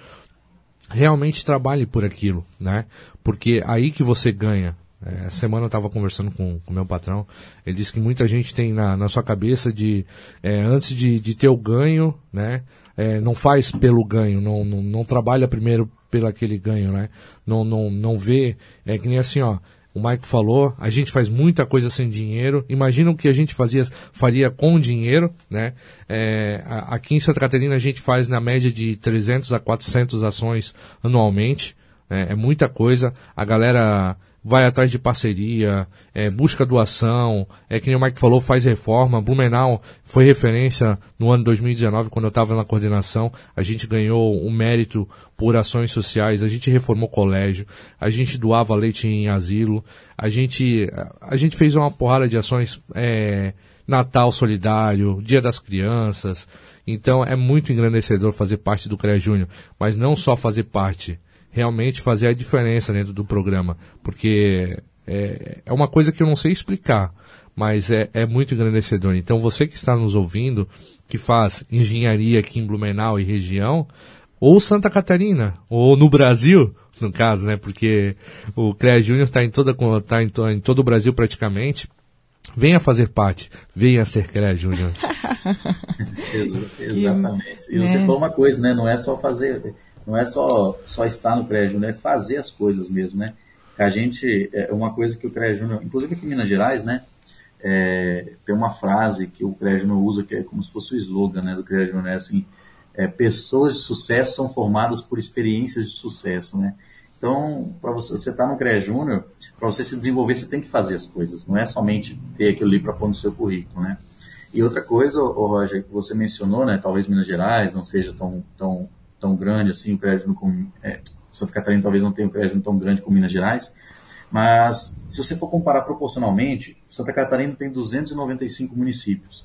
Realmente trabalhe por aquilo, né? Porque aí que você ganha. É, semana eu estava conversando com o meu patrão, ele disse que muita gente tem na, na sua cabeça de, é, antes de, de ter o ganho, né? É, não faz pelo ganho, não, não, não, trabalha primeiro pelo aquele ganho, né? Não, não, não vê, é que nem assim, ó, o Mike falou, a gente faz muita coisa sem dinheiro. Imagina o que a gente fazia, faria com dinheiro, né? É, aqui em Santa Catarina a gente faz na média de 300 a 400 ações anualmente. Né? É muita coisa. A galera vai atrás de parceria, é, busca doação, é que nem o Mike falou, faz reforma. Blumenau foi referência no ano 2019, quando eu estava na coordenação. A gente ganhou um mérito por ações sociais, a gente reformou colégio, a gente doava leite em asilo, a gente, a gente fez uma porrada de ações, é, Natal Solidário, Dia das Crianças. Então é muito engrandecedor fazer parte do CREA Júnior, mas não só fazer parte realmente fazer a diferença dentro do programa, porque é, é uma coisa que eu não sei explicar, mas é, é muito engrandecedor. Então você que está nos ouvindo, que faz engenharia aqui em Blumenau e região, ou Santa Catarina, ou no Brasil, no caso, né? Porque o CREA Júnior está em, toda, tá em, em todo o Brasil praticamente. Venha fazer parte, venha ser CREA Júnior. Exatamente. E você né? falou uma coisa, né? Não é só fazer não é só, só estar no CREA Júnior, é fazer as coisas mesmo, né? A gente, é uma coisa que o CREA Júnior, inclusive aqui em Minas Gerais, né? É, tem uma frase que o CREA Júnior usa que é como se fosse o slogan né, do CREA Júnior, é assim, é, pessoas de sucesso são formadas por experiências de sucesso, né? Então, para você, estar tá no CREA Júnior, para você se desenvolver, você tem que fazer as coisas, não é somente ter aquilo ali para pôr no seu currículo, né? E outra coisa, Roger, que você mencionou, né, talvez Minas Gerais não seja tão, tão, tão grande assim, o crédito no, é, Santa Catarina talvez não tenha um crédito tão grande como Minas Gerais, mas se você for comparar proporcionalmente, Santa Catarina tem 295 municípios.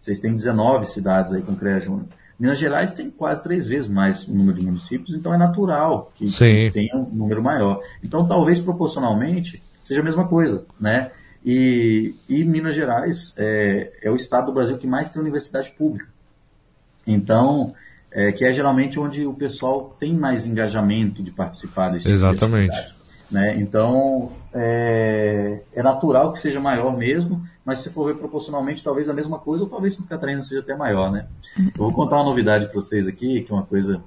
Vocês têm 19 cidades aí com CREA Júnior. Minas Gerais tem quase três vezes mais o número de municípios, então é natural que Sim. tenha um número maior. Então, talvez proporcionalmente seja a mesma coisa, né? E, e Minas Gerais é, é, o estado do Brasil que mais tem universidade pública. Então, é, que é geralmente onde o pessoal tem mais engajamento de participar desse tipo Exatamente. Né? Então, é, é, natural que seja maior mesmo, mas se for ver proporcionalmente, talvez a mesma coisa, ou talvez Santa Catarina seja até maior, né? Eu vou contar uma novidade para vocês aqui, que é uma coisa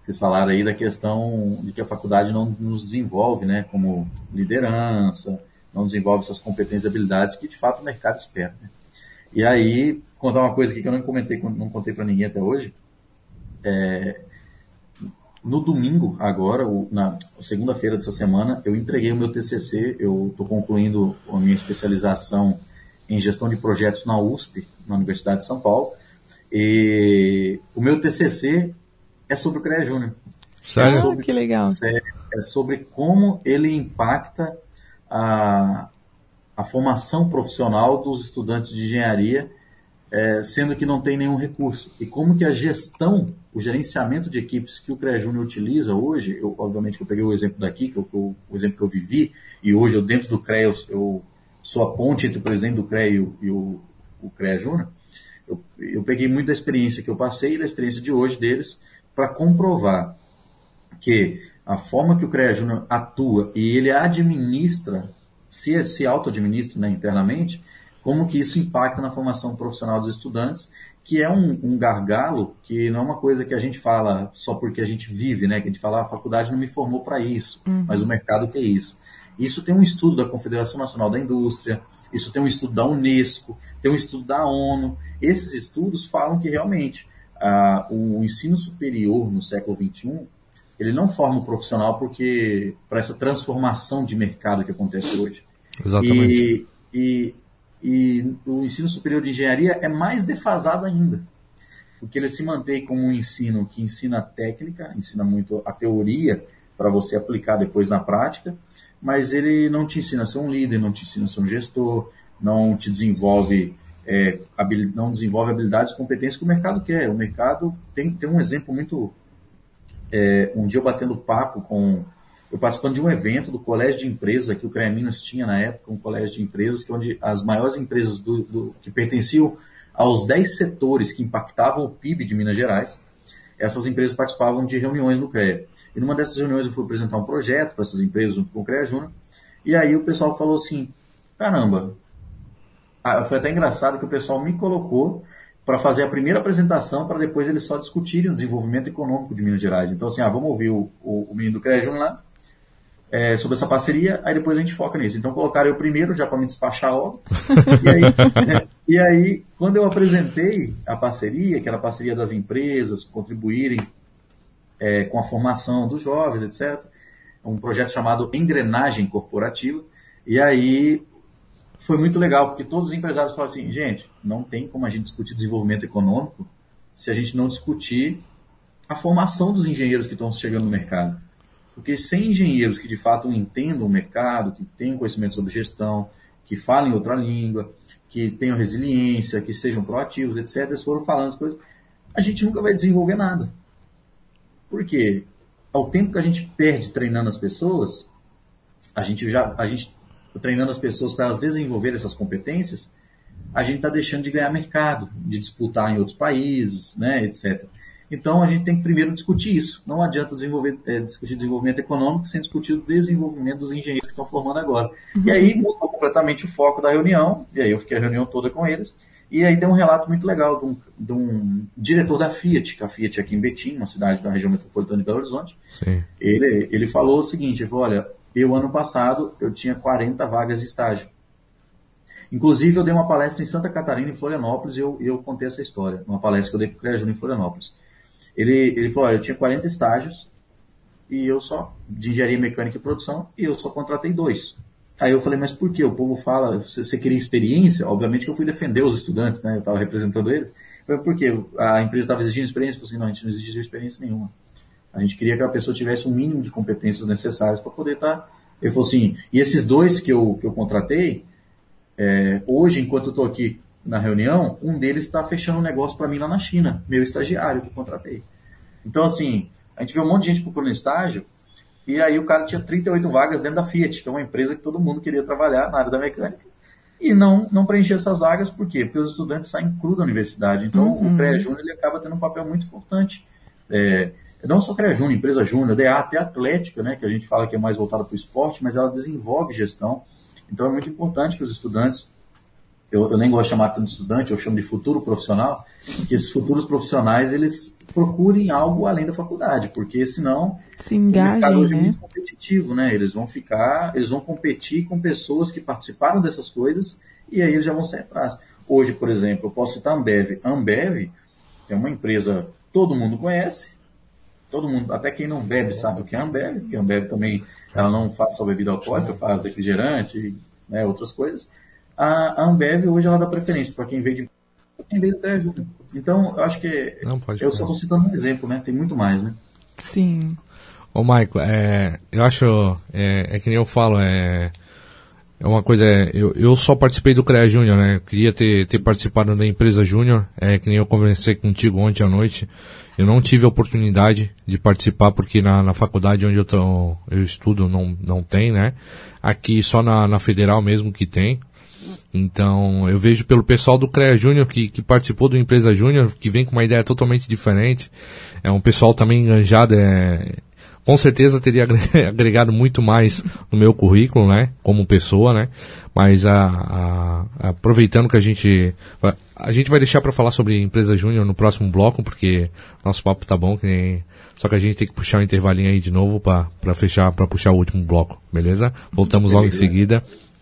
que vocês falaram aí da questão de que a faculdade não nos desenvolve, né? Como liderança, não desenvolve essas competências e habilidades que de fato o mercado espera. Né? E aí, contar uma coisa aqui que eu não comentei, não contei para ninguém até hoje. É, no domingo, agora, na segunda-feira dessa semana, eu entreguei o meu TCC. Eu estou concluindo a minha especialização em gestão de projetos na USP, na Universidade de São Paulo. E o meu TCC é sobre o CREA Júnior. Sério? É sobre, ah, que legal. É, é, sobre como ele impacta a, a formação profissional dos estudantes de engenharia é, sendo que não tem nenhum recurso. E como que a gestão, o gerenciamento de equipes que o CREA Júnior utiliza hoje, eu, obviamente que eu peguei o exemplo daqui, que eu, o exemplo que eu vivi, e hoje eu dentro do CREA, eu, sou a ponte entre o presidente do CREA e o, e o, o CREA Júnior, eu, eu peguei muito da experiência que eu passei e da experiência de hoje deles para comprovar que a forma que o CREA Júnior atua e ele administra, se, se auto-administra né, internamente, como que isso impacta na formação profissional dos estudantes, que é um, um, gargalo que não é uma coisa que a gente fala só porque a gente vive, né? Que a gente fala, ah, a faculdade não me formou para isso, uhum. mas o mercado que é isso. Isso tem um estudo da Confederação Nacional da Indústria, isso tem um estudo da Unesco, tem um estudo da ONU. Esses estudos falam que realmente ah, o ensino superior no século XXI ele não forma o profissional porque para essa transformação de mercado que acontece hoje. Exatamente. E, e e o ensino superior de engenharia é mais defasado ainda, porque ele se mantém como um ensino que ensina técnica, ensina muito a teoria para você aplicar depois na prática, mas ele não te ensina a ser um líder, não te ensina a ser um gestor, não te desenvolve é, não desenvolve habilidades e competências que o mercado quer. O mercado tem, tem um exemplo muito. É, um dia eu batendo papo com eu participando de um evento do colégio de empresas que o CREA Minas tinha na época, um colégio de empresas, que é onde as maiores empresas do, do, que pertenciam aos 10 setores que impactavam o PIB de Minas Gerais, essas empresas participavam de reuniões no CREA. E numa dessas reuniões eu fui apresentar um projeto para essas empresas junto com o CREA Júnior, e aí o pessoal falou assim, caramba, ah, foi até engraçado que o pessoal me colocou para fazer a primeira apresentação para depois eles só discutirem o desenvolvimento econômico de Minas Gerais. Então assim, ah, vamos ouvir o, o, o menino do CREA Júnior lá, é, sobre essa parceria, aí depois a gente foca nisso. Então colocaram eu primeiro, já para me despachar logo. e, aí, e aí, quando eu apresentei a parceria, que era a parceria das empresas contribuírem é, com a formação dos jovens, etc., um projeto chamado Engrenagem Corporativa, e aí foi muito legal, porque todos os empresários falaram assim, gente, não tem como a gente discutir desenvolvimento econômico se a gente não discutir a formação dos engenheiros que estão chegando no mercado. Porque sem engenheiros que de fato entendam o mercado, que tenham conhecimento sobre gestão, que falem outra língua, que tenham resiliência, que sejam proativos, etc., eles foram falando as coisas, a gente nunca vai desenvolver nada. Por quê? Ao tempo que a gente perde treinando as pessoas, a gente já, a gente treinando as pessoas para elas desenvolverem essas competências, a gente está deixando de ganhar mercado, de disputar em outros países, né, etc. Então a gente tem que primeiro discutir isso. Não adianta desenvolver, é, discutir desenvolvimento econômico sem discutir o desenvolvimento dos engenheiros que estão formando agora. Uhum. E aí mudou completamente o foco da reunião, e aí eu fiquei a reunião toda com eles. E aí tem um relato muito legal de um, de um diretor da Fiat, que a Fiat é aqui em Betim, uma cidade da região metropolitana de Belo Horizonte. Sim. Ele, ele falou o seguinte, ele falou, olha, eu ano passado eu tinha 40 vagas de estágio. Inclusive eu dei uma palestra em Santa Catarina, em Florianópolis, e eu, eu contei essa história, uma palestra que eu dei para o CREA em Florianópolis. Ele, ele falou, eu tinha 40 estágios e eu só, de engenharia mecânica e produção, e eu só contratei dois. Aí eu falei, mas por que? O povo fala, você, você queria experiência? Obviamente que eu fui defender os estudantes, né? Eu estava representando eles. Eu falei, por quê? A empresa estava exigindo experiência? Eu falei assim, não, a gente não exigiu experiência nenhuma. A gente queria que a pessoa tivesse o um mínimo de competências necessárias para poder estar. Tá... Ele falou assim, e esses dois que eu, que eu contratei, é, hoje, enquanto eu estou aqui na reunião, um deles está fechando um negócio para mim lá na China, meu estagiário que eu contratei. Então, assim, a gente viu um monte de gente procurando estágio, e aí o cara tinha 38 vagas dentro da Fiat, que é uma empresa que todo mundo queria trabalhar na área da mecânica, e não, não preencher essas vagas, por quê? Porque os estudantes saem cru da universidade. Então, uhum. o pré-júnior ele acaba tendo um papel muito importante. É, não só pré-júnior, empresa júnior, DA, até atlética, né, que a gente fala que é mais voltada para o esporte, mas ela desenvolve gestão. Então, é muito importante que os estudantes eu, eu, nem gosto de chamar tanto de estudante, eu chamo de futuro profissional, que esses futuros profissionais eles procurem algo além da faculdade, porque senão Se engajem, o mercado hoje é né? muito competitivo, né? Eles vão ficar, eles vão competir com pessoas que participaram dessas coisas e aí eles já vão sair atrás. Hoje, por exemplo, eu posso citar a Ambev. A Ambev é uma empresa todo mundo conhece, todo mundo, até quem não bebe sabe o que é a Ambev, porque a Ambev também ela não faz só bebida alcoólica, faz refrigerante, né, outras coisas a, Ambev hoje ela dá preferência para quem veio de quem veio do Crédito Júnior. Então, eu acho que Não, eu só estou citando um exemplo, né? Tem muito mais, né? Sim. Ô, Maico, é, eu acho, é, é, que nem eu falo, é, é uma coisa, é, eu, eu só participei do CREA Júnior, né? Eu queria ter, ter participado da empresa Júnior, é, que nem eu conversei contigo ontem à noite. Eu não tive a oportunidade de participar porque na, na faculdade onde eu, tô, eu estudo não, não tem, né? Aqui só na, na federal mesmo que tem. Então, eu vejo pelo pessoal do CREA Júnior que, que participou do Empresa Júnior, que vem com uma ideia totalmente diferente. É um pessoal também enganjado, é, com certeza teria agregado muito mais no meu currículo, né, como pessoa, né, mas a, a, aproveitando que a gente, a gente vai deixar para falar sobre empresa júnior no próximo bloco, porque nosso papo tá bom, que nem, só que a gente tem que puxar um intervalinho aí de novo para fechar, para puxar o último bloco, beleza? Voltamos logo em seguida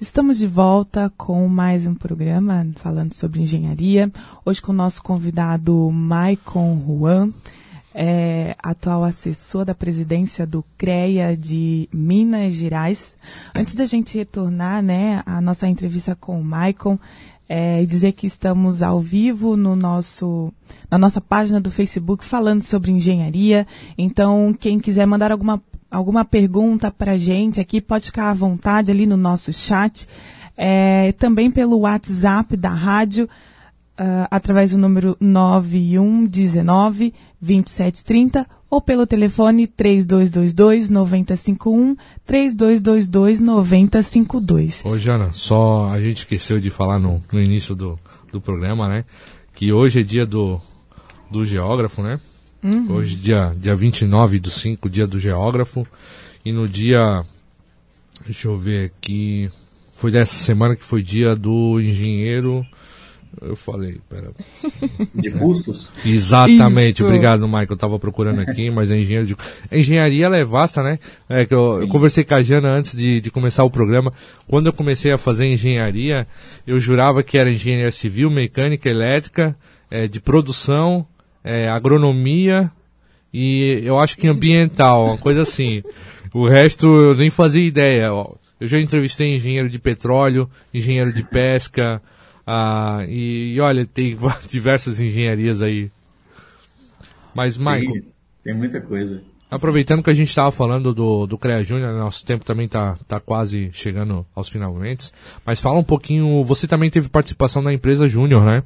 Estamos de volta com mais um programa falando sobre engenharia. Hoje com o nosso convidado Maicon Juan, é, atual assessor da presidência do CREA de Minas Gerais. Antes da gente retornar né, à nossa entrevista com o Maicon, é, dizer que estamos ao vivo no nosso, na nossa página do Facebook falando sobre engenharia. Então, quem quiser mandar alguma alguma pergunta para a gente aqui, pode ficar à vontade ali no nosso chat. É, também pelo WhatsApp da rádio, uh, através do número 9119 2730 ou pelo telefone 3222 9051 3222 9052. Ô Jana, só a gente esqueceu de falar no, no início do, do programa, né? Que hoje é dia do, do geógrafo, né? Uhum. Hoje, dia, dia 29 do 5, dia do geógrafo. E no dia. Deixa eu ver aqui. Foi dessa semana que foi dia do engenheiro. Eu falei, pera. De custos? Exatamente, Isso. obrigado, Michael. Eu estava procurando aqui, mas é engenheiro de. A engenharia ela é vasta, né? É que eu, eu, conversei com a Jana antes de, de começar o programa. Quando eu comecei a fazer engenharia, eu jurava que era engenharia civil, mecânica, elétrica, é, de produção é, agronomia e eu acho que ambiental, uma coisa assim. O resto eu nem fazia ideia. Eu já entrevistei engenheiro de petróleo, engenheiro de pesca, ah, e, e, olha, tem diversas engenharias aí. Mas, Michael. Tem muita coisa. Aproveitando que a gente estava falando do, do CREA Júnior, nosso tempo também está tá quase chegando aos finalmente. Mas fala um pouquinho, você também teve participação na empresa Júnior, né?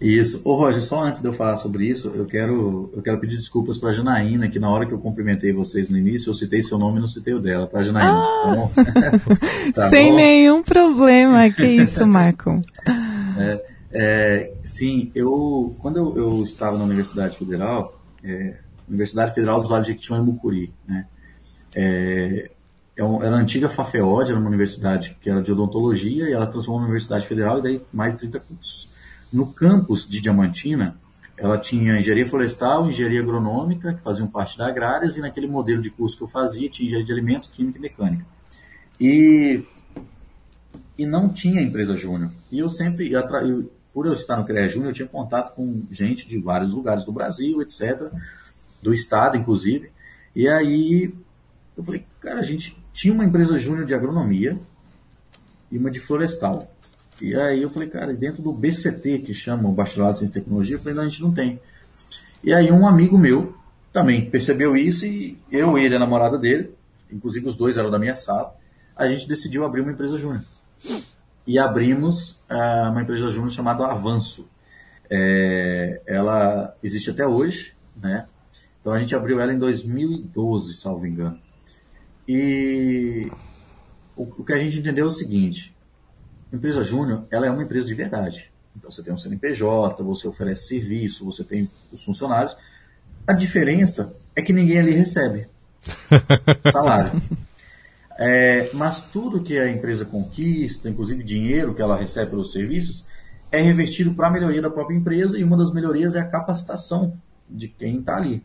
Isso. Ô Roger, só antes de eu falar sobre isso, eu quero, eu quero pedir desculpas para a Janaína, que na hora que eu cumprimentei vocês no início, eu citei seu nome e não citei o dela, tá, Janaína? Ah, tá tá sem bom? nenhum problema, que isso, Marco. É, é, sim, eu, quando eu, eu, estava na Universidade Federal, é, Universidade Federal dos Vales de Jequitinhonha e Mucuri, né, é, é era a antiga Fafeod, era uma universidade que era de odontologia, e ela transformou numa universidade federal, e daí mais de 30 cursos. No campus de Diamantina, ela tinha engenharia florestal, engenharia agronômica, que faziam parte da agrárias, e naquele modelo de curso que eu fazia, tinha engenharia de alimentos, química e mecânica. E, e não tinha empresa júnior. E eu sempre, eu, por eu estar no CREA Júnior, eu tinha contato com gente de vários lugares do Brasil, etc., do estado, inclusive. E aí eu falei, cara, a gente tinha uma empresa júnior de agronomia e uma de florestal. E aí eu falei, cara, dentro do BCT, que chama o Bacharelado de Ciência e Tecnologia, eu falei, não, a gente não tem. E aí um amigo meu também percebeu isso e eu, ele, a namorada dele, inclusive os dois eram da minha sala, a gente decidiu abrir uma empresa júnior. E abrimos uh, uma empresa júnior chamada Avanço. É, ela existe até hoje, né? Então a gente abriu ela em 2012, salvo engano. E o, o que a gente entendeu é o seguinte: empresa júnior, ela é uma empresa de verdade. Então você tem um CNPJ, você oferece serviço, você tem os funcionários. A diferença é que ninguém ali recebe salário. É, mas tudo que a empresa conquista, inclusive dinheiro que ela recebe pelos serviços, é revertido para a melhoria da própria empresa e uma das melhorias é a capacitação de quem está ali.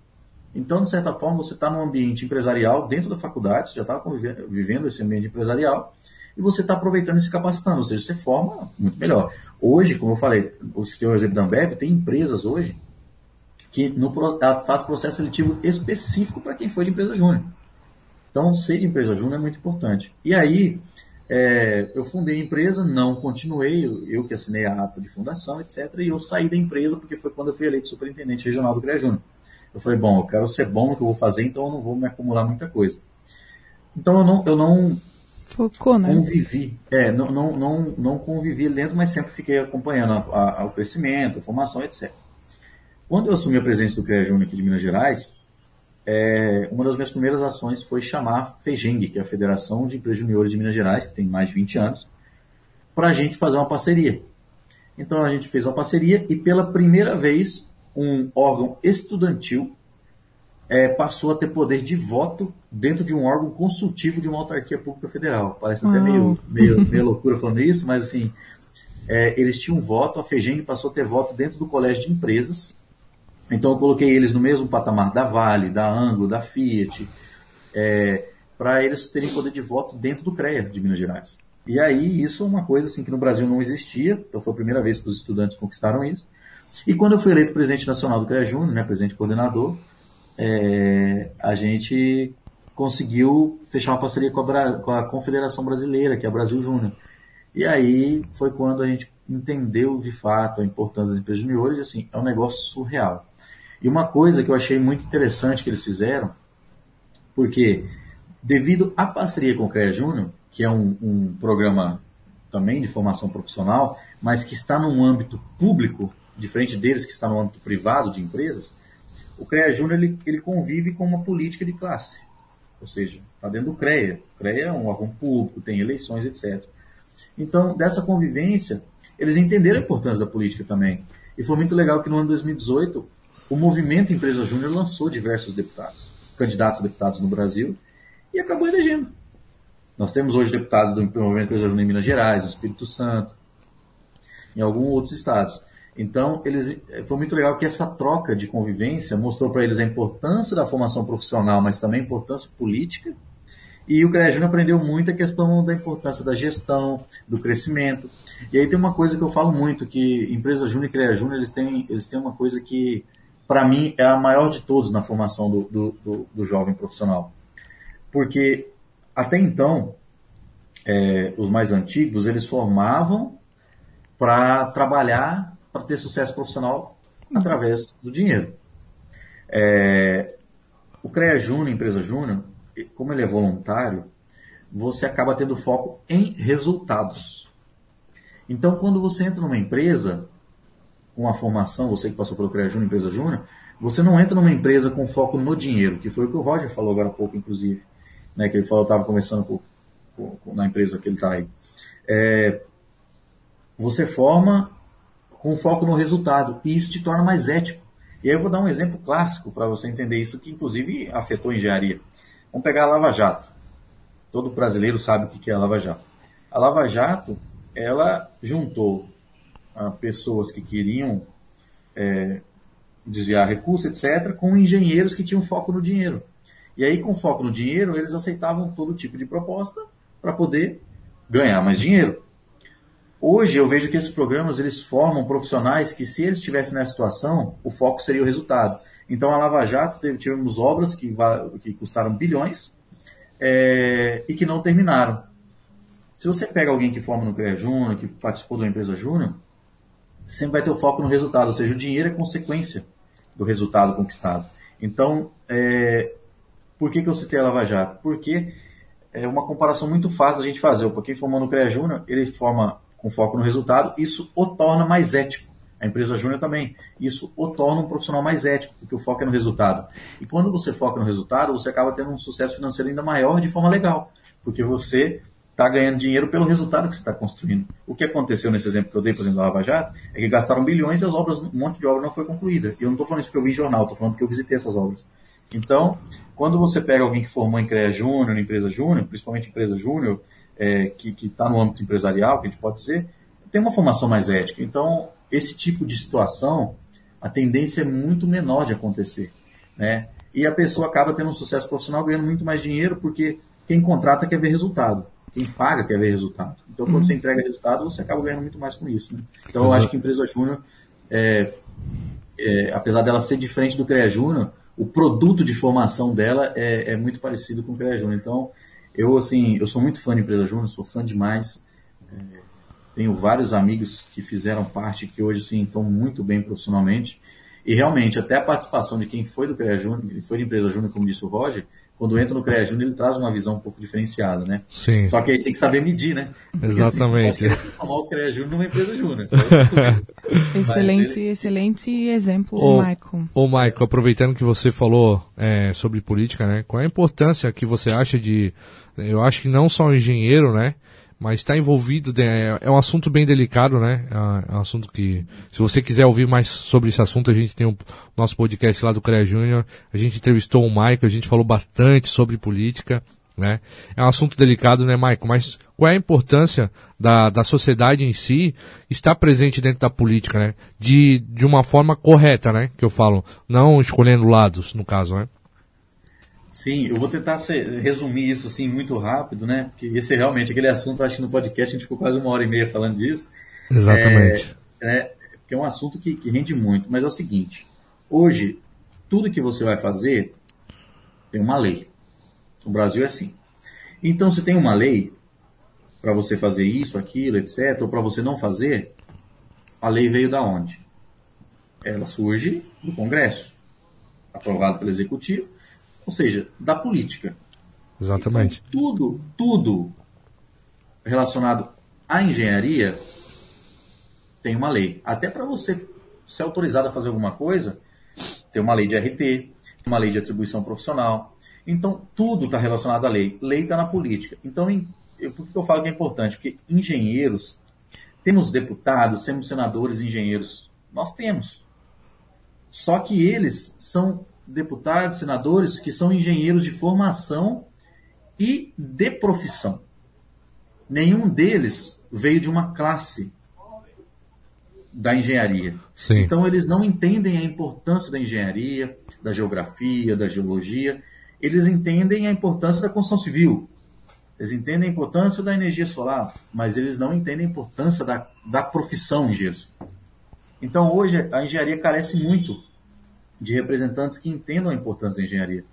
Então, de certa forma, você está num ambiente empresarial dentro da faculdade, você já está vivendo esse ambiente empresarial, e você está aproveitando e se capacitando, ou seja, você forma muito melhor. Hoje, como eu falei, o sistema exemplo da Ambev, tem empresas hoje que no, faz processo seletivo específico para quem foi de empresa júnior. Então, ser de empresa júnior é muito importante. E aí, é, eu fundei a empresa, não continuei, eu, eu, que assinei a ata de fundação, etc. E eu saí da empresa porque foi quando eu fui eleito superintendente regional do CREA Júnior. Eu falei, bom, eu quero ser bom no que eu vou fazer, então eu não vou me acumular muita coisa. Então eu não, eu não Focou, né? Convivi. É, não, não, não, não convivi dentro, mas sempre fiquei acompanhando a, a, o crescimento, a formação, etc. Quando eu assumi a presença do CREA Júnior aqui de Minas Gerais, é, uma das minhas primeiras ações foi chamar a FEGENG, que é a Federação de Empresas Juniores de Minas Gerais, que tem mais de 20 anos, para a gente fazer uma parceria. Então a gente fez uma parceria e pela primeira vez um órgão estudantil é, passou a ter poder de voto dentro de um órgão consultivo de uma autarquia pública federal. Parece até meio, meio, meio loucura falando isso, mas assim, é, eles tinham voto, a FEGENG passou a ter voto dentro do colégio de empresas. Então eu coloquei eles no mesmo patamar da Vale, da Anglo, da Fiat, é, para eles terem poder de voto dentro do CREA de Minas Gerais. E aí isso é uma coisa assim que no Brasil não existia, então foi a primeira vez que os estudantes conquistaram isso. E quando eu fui eleito presidente nacional do CREA Júnior, né, presidente coordenador, é, a gente conseguiu fechar uma parceria com a, com a, Confederação Brasileira, que é a Brasil Júnior. E aí foi quando a gente entendeu de fato a importância das empresas juniores, assim, é um negócio surreal. E uma coisa que eu achei muito interessante que eles fizeram, porque devido à parceria com o CREA Júnior, que é um, um programa também de formação profissional, mas que está num âmbito público, diferente deles que está no âmbito privado de empresas, o CREA Júnior ele, ele convive com uma política de classe. Ou seja, está dentro do CREA. O CREA é um órgão público, tem eleições, etc. Então, dessa convivência, eles entenderam a importância da política também. E foi muito legal que no ano 2018, o movimento Empresa Júnior lançou diversos deputados, candidatos a deputados no Brasil, e acabou elegendo. Nós temos hoje deputados do movimento Empresa Júnior em Minas Gerais, no Espírito Santo, em alguns outros estados. Então, eles, foi muito legal que essa troca de convivência mostrou para eles a importância da formação profissional, mas também a importância política. E o CREA Júnior aprendeu muito a questão da importância da gestão, do crescimento. E aí tem uma coisa que eu falo muito, que empresa Júnior e CREA Júnior, eles têm, eles têm uma coisa que, para mim, é a maior de todos na formação do, do, do, do jovem profissional. Porque, até então, é, os mais antigos, eles formavam para trabalhar para ter sucesso profissional através do dinheiro. É, o CREA Júnior, empresa Júnior, como ele é voluntário, você acaba tendo foco em resultados. Então, quando você entra numa empresa, com a formação, você que passou pelo CREA Júnior, empresa Júnior, você não entra numa empresa com foco no dinheiro, que foi o que o Roger falou agora há pouco, inclusive. Né, que ele falou, estava conversando com, com, com, na empresa que ele está aí. É, você forma com foco no resultado. E isso te torna mais ético. E aí eu vou dar um exemplo clássico para você entender isso, que inclusive afetou a engenharia. Vamos pegar a Lava Jato. todo brasileiro sabe o que é a Lava Jato. A Lava Jato, ela juntou ah, pessoas que queriam é, desviar recursos, etc., com engenheiros que tinham foco no dinheiro. E aí, com foco no dinheiro, eles aceitavam todo tipo de proposta para poder ganhar mais dinheiro. Hoje eu vejo que esses programas eles formam profissionais que, se eles estivessem nessa situação, o foco seria o resultado. Então, a Lava Jato teve, tivemos obras que, que custaram bilhões é, e que não terminaram. Se você pega alguém que forma no CREA Júnior, que participou de uma empresa Júnior, sempre vai ter o foco no resultado, ou seja, o dinheiro é consequência do resultado conquistado. Então, é, por que, que eu citei a Lava Jato? Porque é uma comparação muito fácil a gente fazer. Para quem formou no CREA Júnior, ele forma com foco no resultado, isso o torna mais ético. A empresa júnior também. Isso o torna um profissional mais ético, porque o foco é no resultado. E quando você foca no resultado, você acaba tendo um sucesso financeiro ainda maior de forma legal, porque você está ganhando dinheiro pelo resultado que você está construindo. O que aconteceu nesse exemplo que eu dei, por exemplo, da Lava Jato, é que gastaram bilhões e as obras, um monte de obra não foi concluída. E eu não estou falando isso porque eu vi em jornal, estou falando porque eu visitei essas obras. Então, quando você pega alguém que formou em CREA Júnior, em empresa Júnior, principalmente empresa Júnior, é, que está no âmbito empresarial, que a gente pode dizer, tem uma formação mais ética. Então, esse tipo de situação, a tendência é muito menor de acontecer. Né? E a pessoa acaba tendo um sucesso profissional ganhando muito mais dinheiro, porque quem contrata quer ver resultado. Quem paga quer ver resultado. Então, quando uhum. você entrega resultado, você acaba ganhando muito mais com isso. Né? Então, eu acho que a empresa júnior, é, é, apesar dela ser diferente do CREA Júnior, o produto de formação dela é, é muito parecido com o CREA Júnior. Então, eu, assim, eu sou muito fã de empresa júnior, sou fã demais. É, tenho vários amigos que fizeram parte, que hoje, assim, estão muito bem profissionalmente. E realmente, até a participação de quem foi do CREA Júnior, foi de empresa júnior, como disse o Roger, quando entra no CREA Júnior, ele traz uma visão um pouco diferenciada, né? Sim. Só que aí tem que saber medir, né? Porque, assim, Exatamente. Assim, tomar o CREA Júnior numa empresa júnior. excelente, ele... excelente exemplo, ô, Michael. Ô, Michael, aproveitando que você falou é, sobre política, né? Qual é a importância que você acha de... Eu acho que não só o engenheiro, né? Mas está envolvido, é, é, um assunto bem delicado, né? É, é um assunto que, se você quiser ouvir mais sobre esse assunto, a gente tem o um, nosso podcast lá do CREA Júnior, a gente entrevistou o Maico, a gente falou bastante sobre política, né? É um assunto delicado, né, Maico? Mas qual é a importância da, da sociedade em si estar presente dentro da política, né? De, de uma forma correta, né? Que eu falo, não escolhendo lados, no caso, né? Sim, eu vou tentar ser, resumir isso assim muito rápido, né? Porque esse é realmente aquele assunto, acho que no podcast a gente ficou quase uma hora e meia falando disso. Exatamente. É, é, é um assunto que, que rende muito, mas é o seguinte: hoje, tudo que você vai fazer tem uma lei. O Brasil é assim. Então, se tem uma lei para você fazer isso, aquilo, etc., ou para você não fazer, a lei veio da onde? Ela surge do Congresso, aprovado pelo Executivo ou seja, da política. Exatamente. Então, tudo, tudo relacionado à engenharia tem uma lei. Até para você ser autorizado a fazer alguma coisa, tem uma lei de RT, uma lei de atribuição profissional. Então, tudo está relacionado à lei. Lei está na política. Então, em, eu, por que eu falo que é importante? Porque engenheiros, temos deputados, temos senadores engenheiros. Nós temos. Só que eles são deputados, senadores que são engenheiros de formação e de profissão. Nenhum deles veio de uma classe da engenharia. Sim. Então eles não entendem a importância da engenharia, da geografia, da geologia. Eles entendem a importância da construção civil. Eles entendem a importância da energia solar, mas eles não entendem a importância da, da profissão engenheiro. Então hoje a engenharia carece muito de representantes que entendam a importância da engenharia.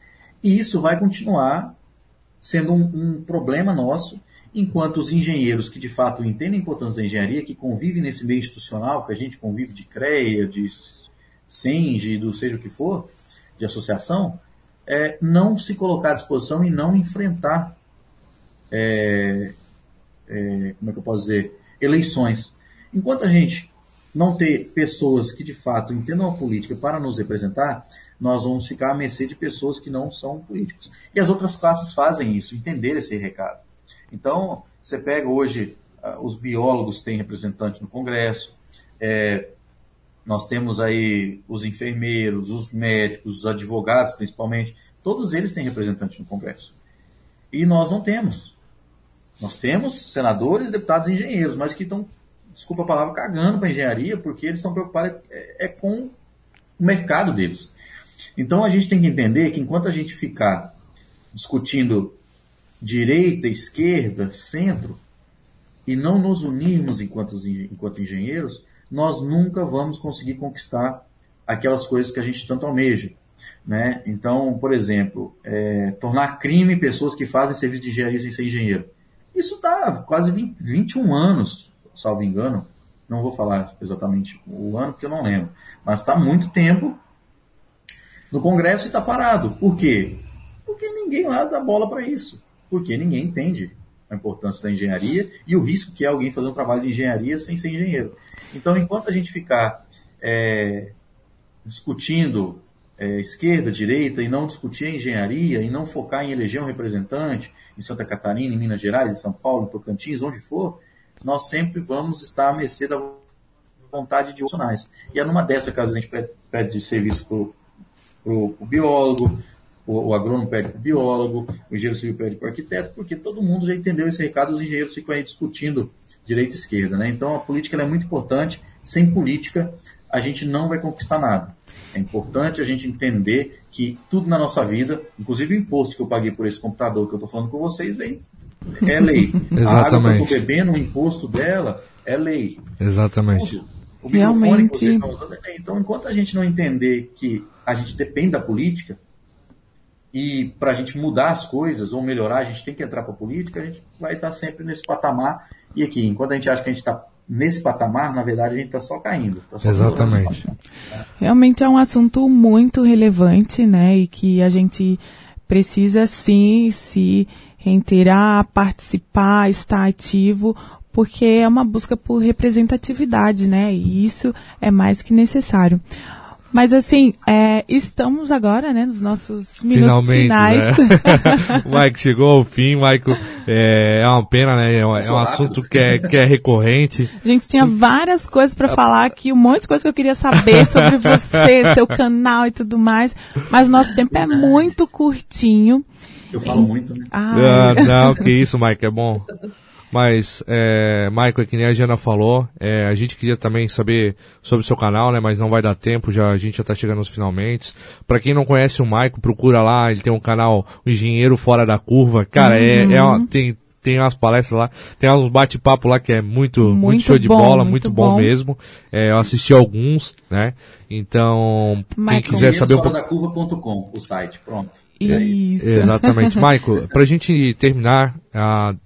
E isso vai continuar sendo um, um, problema nosso, enquanto os engenheiros que de fato entendem a importância da engenharia, que convivem nesse meio institucional, que a gente convive de CREA, de SENGE, do seja o que for, de associação, é, não se colocar à disposição e não enfrentar, é, é, como é que eu posso dizer, eleições. Enquanto a gente não ter pessoas que de fato entendam a política para nos representar, nós vamos ficar à mercê de pessoas que não são políticos. E as outras classes fazem isso, entender esse recado. Então, você pega hoje, uh, os biólogos têm representante no Congresso, é, nós temos aí os enfermeiros, os médicos, os advogados principalmente, todos eles têm representante no Congresso. E nós não temos. Nós temos senadores, deputados e engenheiros, mas que estão, desculpa a palavra, cagando para engenharia, porque eles estão preocupados é, é com o mercado deles. Então a gente tem que entender que enquanto a gente ficar discutindo direita, esquerda, centro, e não nos unirmos enquanto, enquanto engenheiros, nós nunca vamos conseguir conquistar aquelas coisas que a gente tanto almeja. Né? Então, por exemplo, é, tornar crime pessoas que fazem serviço de engenharia sem ser engenheiro. Isso está quase 20, 21 anos, salvo engano. Não vou falar exatamente o ano, porque eu não lembro. Mas está muito tempo no Congresso e está parado. Por quê? Porque ninguém lá dá bola para isso. Porque ninguém entende a importância da engenharia e o risco que é alguém fazer um trabalho de engenharia sem ser engenheiro. Então, enquanto a gente ficar é, discutindo é, esquerda, direita, e não discutir a engenharia, e não focar em eleger um representante em Santa Catarina, em Minas Gerais, em São Paulo, em Tocantins, onde for, nós sempre vamos estar à mercê da vontade de profissionais. E é numa dessas que a gente pede, pede serviço para o biólogo, o, o agrônomo pede para o biólogo, o engenheiro civil pede para o arquiteto, porque todo mundo já entendeu esse recado, os engenheiros ficam aí discutindo direita e esquerda. Né? Então a política é muito importante, sem política a gente não vai conquistar nada. É importante a gente entender que tudo na nossa vida, inclusive o imposto que eu paguei por esse computador que eu estou falando com vocês, vem, é lei. Exatamente. A água que eu estou bebendo, o imposto dela é lei. Exatamente. Tudo. O Realmente. Que vocês estão usando é lei. Então, enquanto a gente não entender que a gente depende da política, e para a gente mudar as coisas ou melhorar, a gente tem que entrar para a política, a gente vai estar sempre nesse patamar. E aqui, enquanto a gente acha que a gente está nesse patamar, na verdade, a gente está só caindo. Tá só Exatamente. Realmente é um assunto muito relevante, né? E que a gente precisa sim se reiterar, participar, estar ativo, porque é uma busca por representatividade, né? E isso é mais que necessário. Mas assim, é, estamos agora, né, nos nossos minutos Finalmente, finais. Né? o Mike chegou ao fim, Mike, é, é uma pena, né? É um, é um assunto que é, que é recorrente. Gente, tinha várias coisas para falar aqui, um monte de coisa que eu queria saber sobre você, seu canal e tudo mais. Mas nosso tempo é muito curtinho. Eu falo muito, né? Ah, não, que isso, Mike, é bom. Mas, é, Michael, é que nem a Jana falou, é, a gente queria também saber sobre o seu canal, né? Mas não vai dar tempo, já, a gente já tá chegando nos finalmente. Para quem não conhece o Michael, procura lá, ele tem um canal o Engenheiro Fora da Curva. Cara, uhum. é, é uma, tem, tem umas palestras lá, tem uns bate-papo lá que é muito, muito, muito show de bola, muito, muito bom, bom, mesmo. É, eu assisti alguns, né? Então, Michael. quem quiser saber... Curva.com, o site, pronto. Isso. É, exatamente. Michael, pra gente terminar, uh,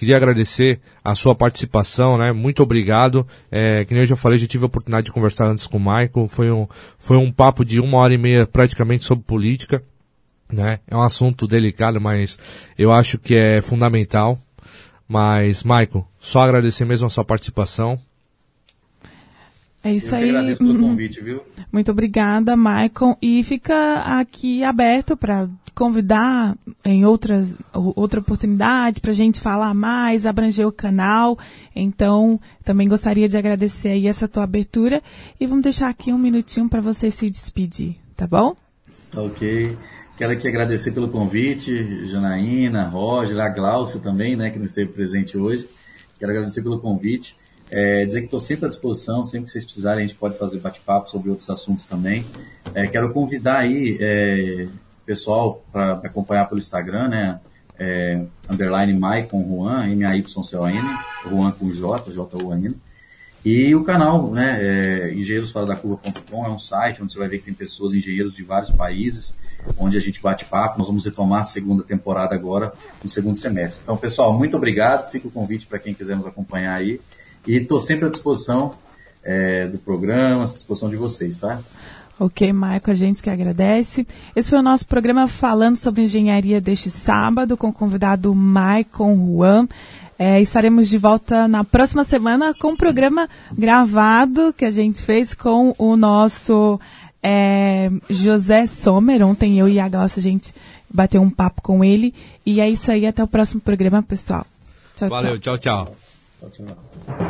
Queria agradecer a sua participação, né? Muito obrigado. É, que nem eu já falei, já tive a oportunidade de conversar antes com o Michael. Foi um, foi um papo de uma hora e meia praticamente sobre política. Né? É um assunto delicado, mas eu acho que é fundamental. Mas, Michael, só agradecer mesmo a sua participação. É isso eu aí. agradeço pelo uhum. convite, viu? Muito obrigada, Michael. E fica aqui aberto para convidar em outras, outra oportunidade para a gente falar mais, abranger o canal. Então, também gostaria de agradecer aí essa tua abertura. E vamos deixar aqui um minutinho para você se despedir, tá bom? Ok. Quero aqui agradecer pelo convite, Janaína, Roger, a Glaucia também, né, que não esteve presente hoje. Quero agradecer pelo convite. É, dizer que estou sempre à disposição, sempre que vocês precisarem, a gente pode fazer bate-papo sobre outros assuntos também. É, quero convidar aí é, pessoal para acompanhar pelo Instagram, né? É, underline Maicon Juan, M-A-Y-C-O-N, Juan com J, J-U-A-N. E o canal, né, é, engenheirosfaradacurva.com é um site onde você vai ver que tem pessoas, engenheiros de vários países, onde a gente bate papo. Nós vamos retomar a segunda temporada agora, no segundo semestre. Então, pessoal, muito obrigado. Fica o convite para quem quiser nos acompanhar aí. E estou sempre à disposição é, do programa, à disposição de vocês, tá? Ok, Marco, a gente que agradece. Esse foi o nosso programa falando sobre engenharia deste sábado, com o convidado Maicon Juan. É, estaremos de volta na próxima semana com um programa gravado que a gente fez com o nosso é, José Sommer. Ontem eu e a Glaucia, a gente bateu um papo com ele. E é isso aí, até o próximo programa, pessoal. Tchau, Valeu, tchau, tchau. tchau, tchau.